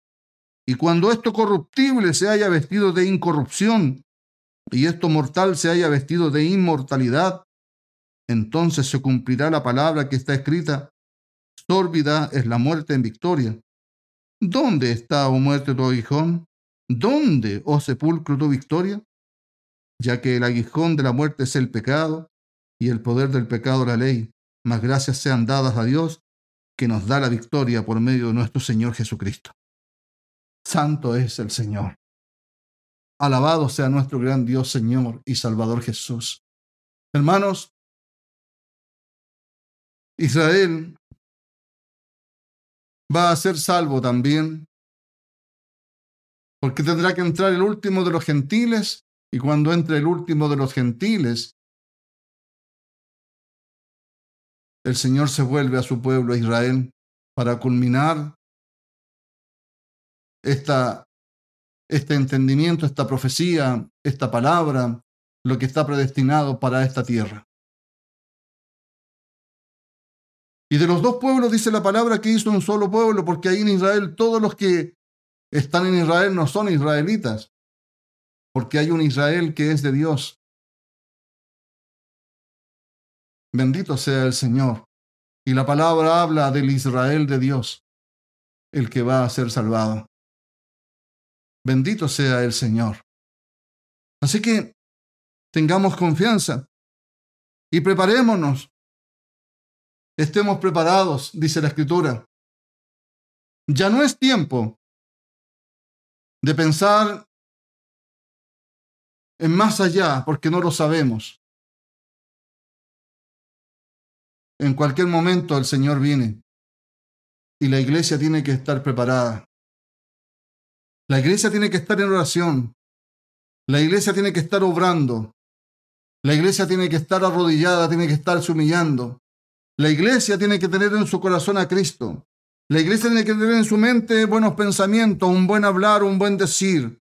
Y cuando esto corruptible se haya vestido de incorrupción y esto mortal se haya vestido de inmortalidad, entonces se cumplirá la palabra que está escrita, sórbida es la muerte en victoria. ¿Dónde está, oh muerte, tu aguijón? ¿Dónde, oh sepulcro, tu victoria? Ya que el aguijón de la muerte es el pecado y el poder del pecado la ley, mas gracias sean dadas a Dios que nos da la victoria por medio de nuestro Señor Jesucristo. Santo es el Señor. Alabado sea nuestro gran Dios, Señor y Salvador Jesús. Hermanos, Israel va a ser salvo también, porque tendrá que entrar el último de los gentiles, y cuando entre el último de los gentiles, el Señor se vuelve a su pueblo Israel para culminar esta, este entendimiento, esta profecía, esta palabra, lo que está predestinado para esta tierra. Y de los dos pueblos dice la palabra que hizo un solo pueblo, porque ahí en Israel todos los que están en Israel no son israelitas, porque hay un Israel que es de Dios. Bendito sea el Señor. Y la palabra habla del Israel de Dios, el que va a ser salvado. Bendito sea el Señor. Así que tengamos confianza y preparémonos. Estemos preparados, dice la Escritura. Ya no es tiempo de pensar en más allá, porque no lo sabemos. En cualquier momento el Señor viene y la iglesia tiene que estar preparada. La iglesia tiene que estar en oración. La iglesia tiene que estar obrando. La iglesia tiene que estar arrodillada, tiene que estarse humillando. La iglesia tiene que tener en su corazón a Cristo. La iglesia tiene que tener en su mente buenos pensamientos, un buen hablar, un buen decir.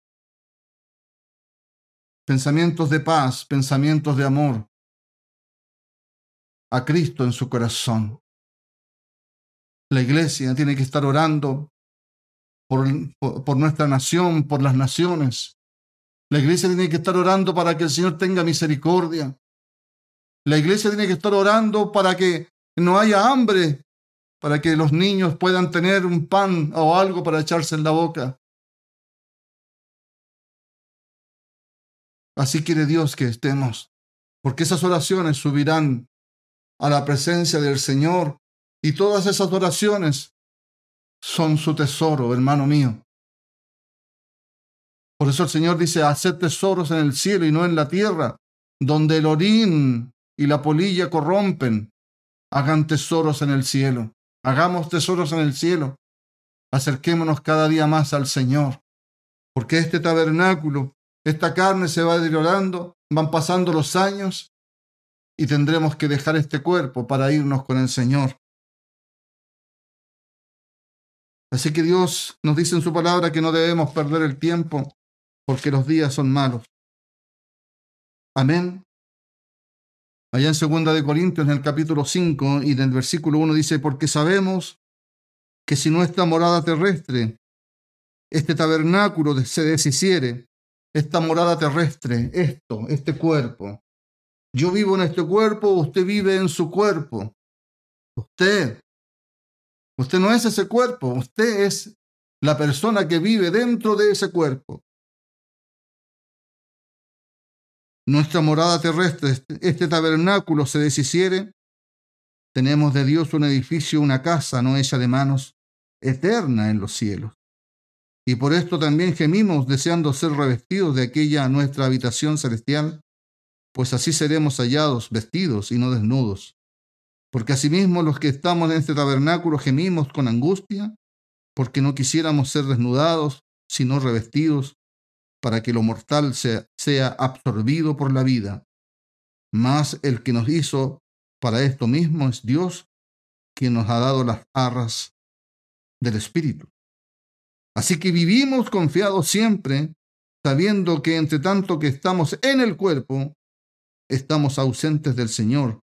Pensamientos de paz, pensamientos de amor. A Cristo en su corazón. La iglesia tiene que estar orando por, por, nuestra nación, por las naciones. La iglesia tiene que estar orando para que el Señor tenga misericordia. La iglesia tiene que estar orando para que no haya hambre, para que los niños puedan tener un pan o algo para echarse en la boca. Así quiere Dios que estemos, porque esas oraciones subirán a la presencia del Señor y todas esas oraciones son su tesoro, hermano mío. Por eso el Señor dice, haced tesoros en el cielo y no en la tierra, donde el orín y la polilla corrompen. Hagan tesoros en el cielo. Hagamos tesoros en el cielo. Acerquémonos cada día más al Señor. Porque este tabernáculo, esta carne se va deteriorando, van pasando los años y tendremos que dejar este cuerpo para irnos con el Señor. Así que Dios nos dice en su palabra que no debemos perder el tiempo porque los días son malos. Amén. Allá en Segunda de Corintios, en el capítulo 5 y en el versículo 1 dice, porque sabemos que si nuestra morada terrestre, este tabernáculo se deshiciere, esta morada terrestre, esto, este cuerpo, yo vivo en este cuerpo, usted vive en su cuerpo. Usted, usted no es ese cuerpo, usted es la persona que vive dentro de ese cuerpo. Nuestra morada terrestre, este, este tabernáculo se deshiciere, tenemos de Dios un edificio, una casa no hecha de manos, eterna en los cielos. Y por esto también gemimos deseando ser revestidos de aquella nuestra habitación celestial, pues así seremos hallados vestidos y no desnudos. Porque asimismo los que estamos en este tabernáculo gemimos con angustia, porque no quisiéramos ser desnudados, sino revestidos para que lo mortal sea, absorbido por la vida. Mas el que nos hizo para esto mismo es Dios, quien nos ha dado las arras del Espíritu. Así que vivimos confiados siempre, sabiendo que entre tanto que estamos en el cuerpo, estamos ausentes del Señor.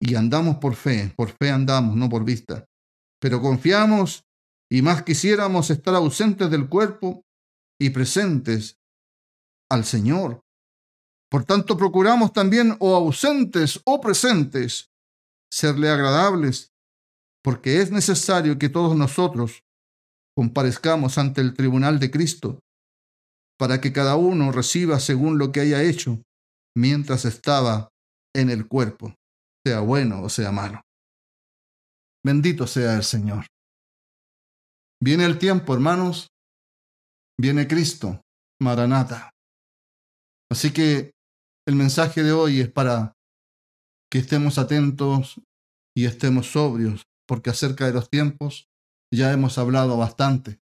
Y andamos por fe, por fe andamos, no por vista. Pero confiamos y más quisiéramos estar ausentes del cuerpo y presentes al Señor. Por tanto, procuramos también, o ausentes o presentes, serle agradables, porque es necesario que todos nosotros comparezcamos ante el tribunal de Cristo, para que cada uno reciba según lo que haya hecho mientras estaba en el cuerpo, sea bueno o sea malo. Bendito sea el Señor. Viene el tiempo, hermanos, Viene Cristo, Maranata. Así que el mensaje de hoy es para que estemos atentos y estemos sobrios porque acerca de los tiempos ya hemos hablado bastante.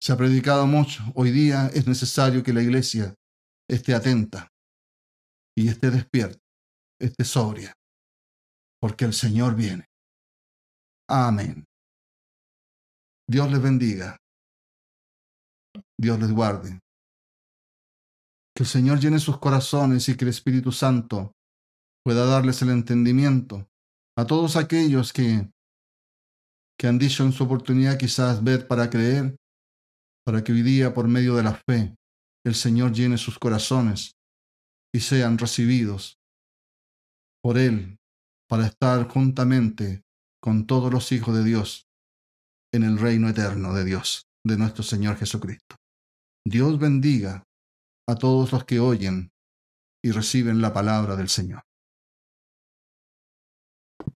Se ha predicado mucho. Hoy día es necesario que la iglesia esté atenta y esté despierta, esté sobria, porque el Señor viene. Amén. Dios les bendiga. Dios les guarde. Que el Señor llene sus corazones y que el Espíritu Santo pueda darles el entendimiento a todos aquellos que, que han dicho en su oportunidad quizás ver para creer, para que hoy día por medio de la fe el Señor llene sus corazones y sean recibidos por Él para estar juntamente con todos los hijos de Dios en el reino eterno de Dios, de nuestro Señor Jesucristo. Dios bendiga a todos los que oyen y reciben la palabra del Señor.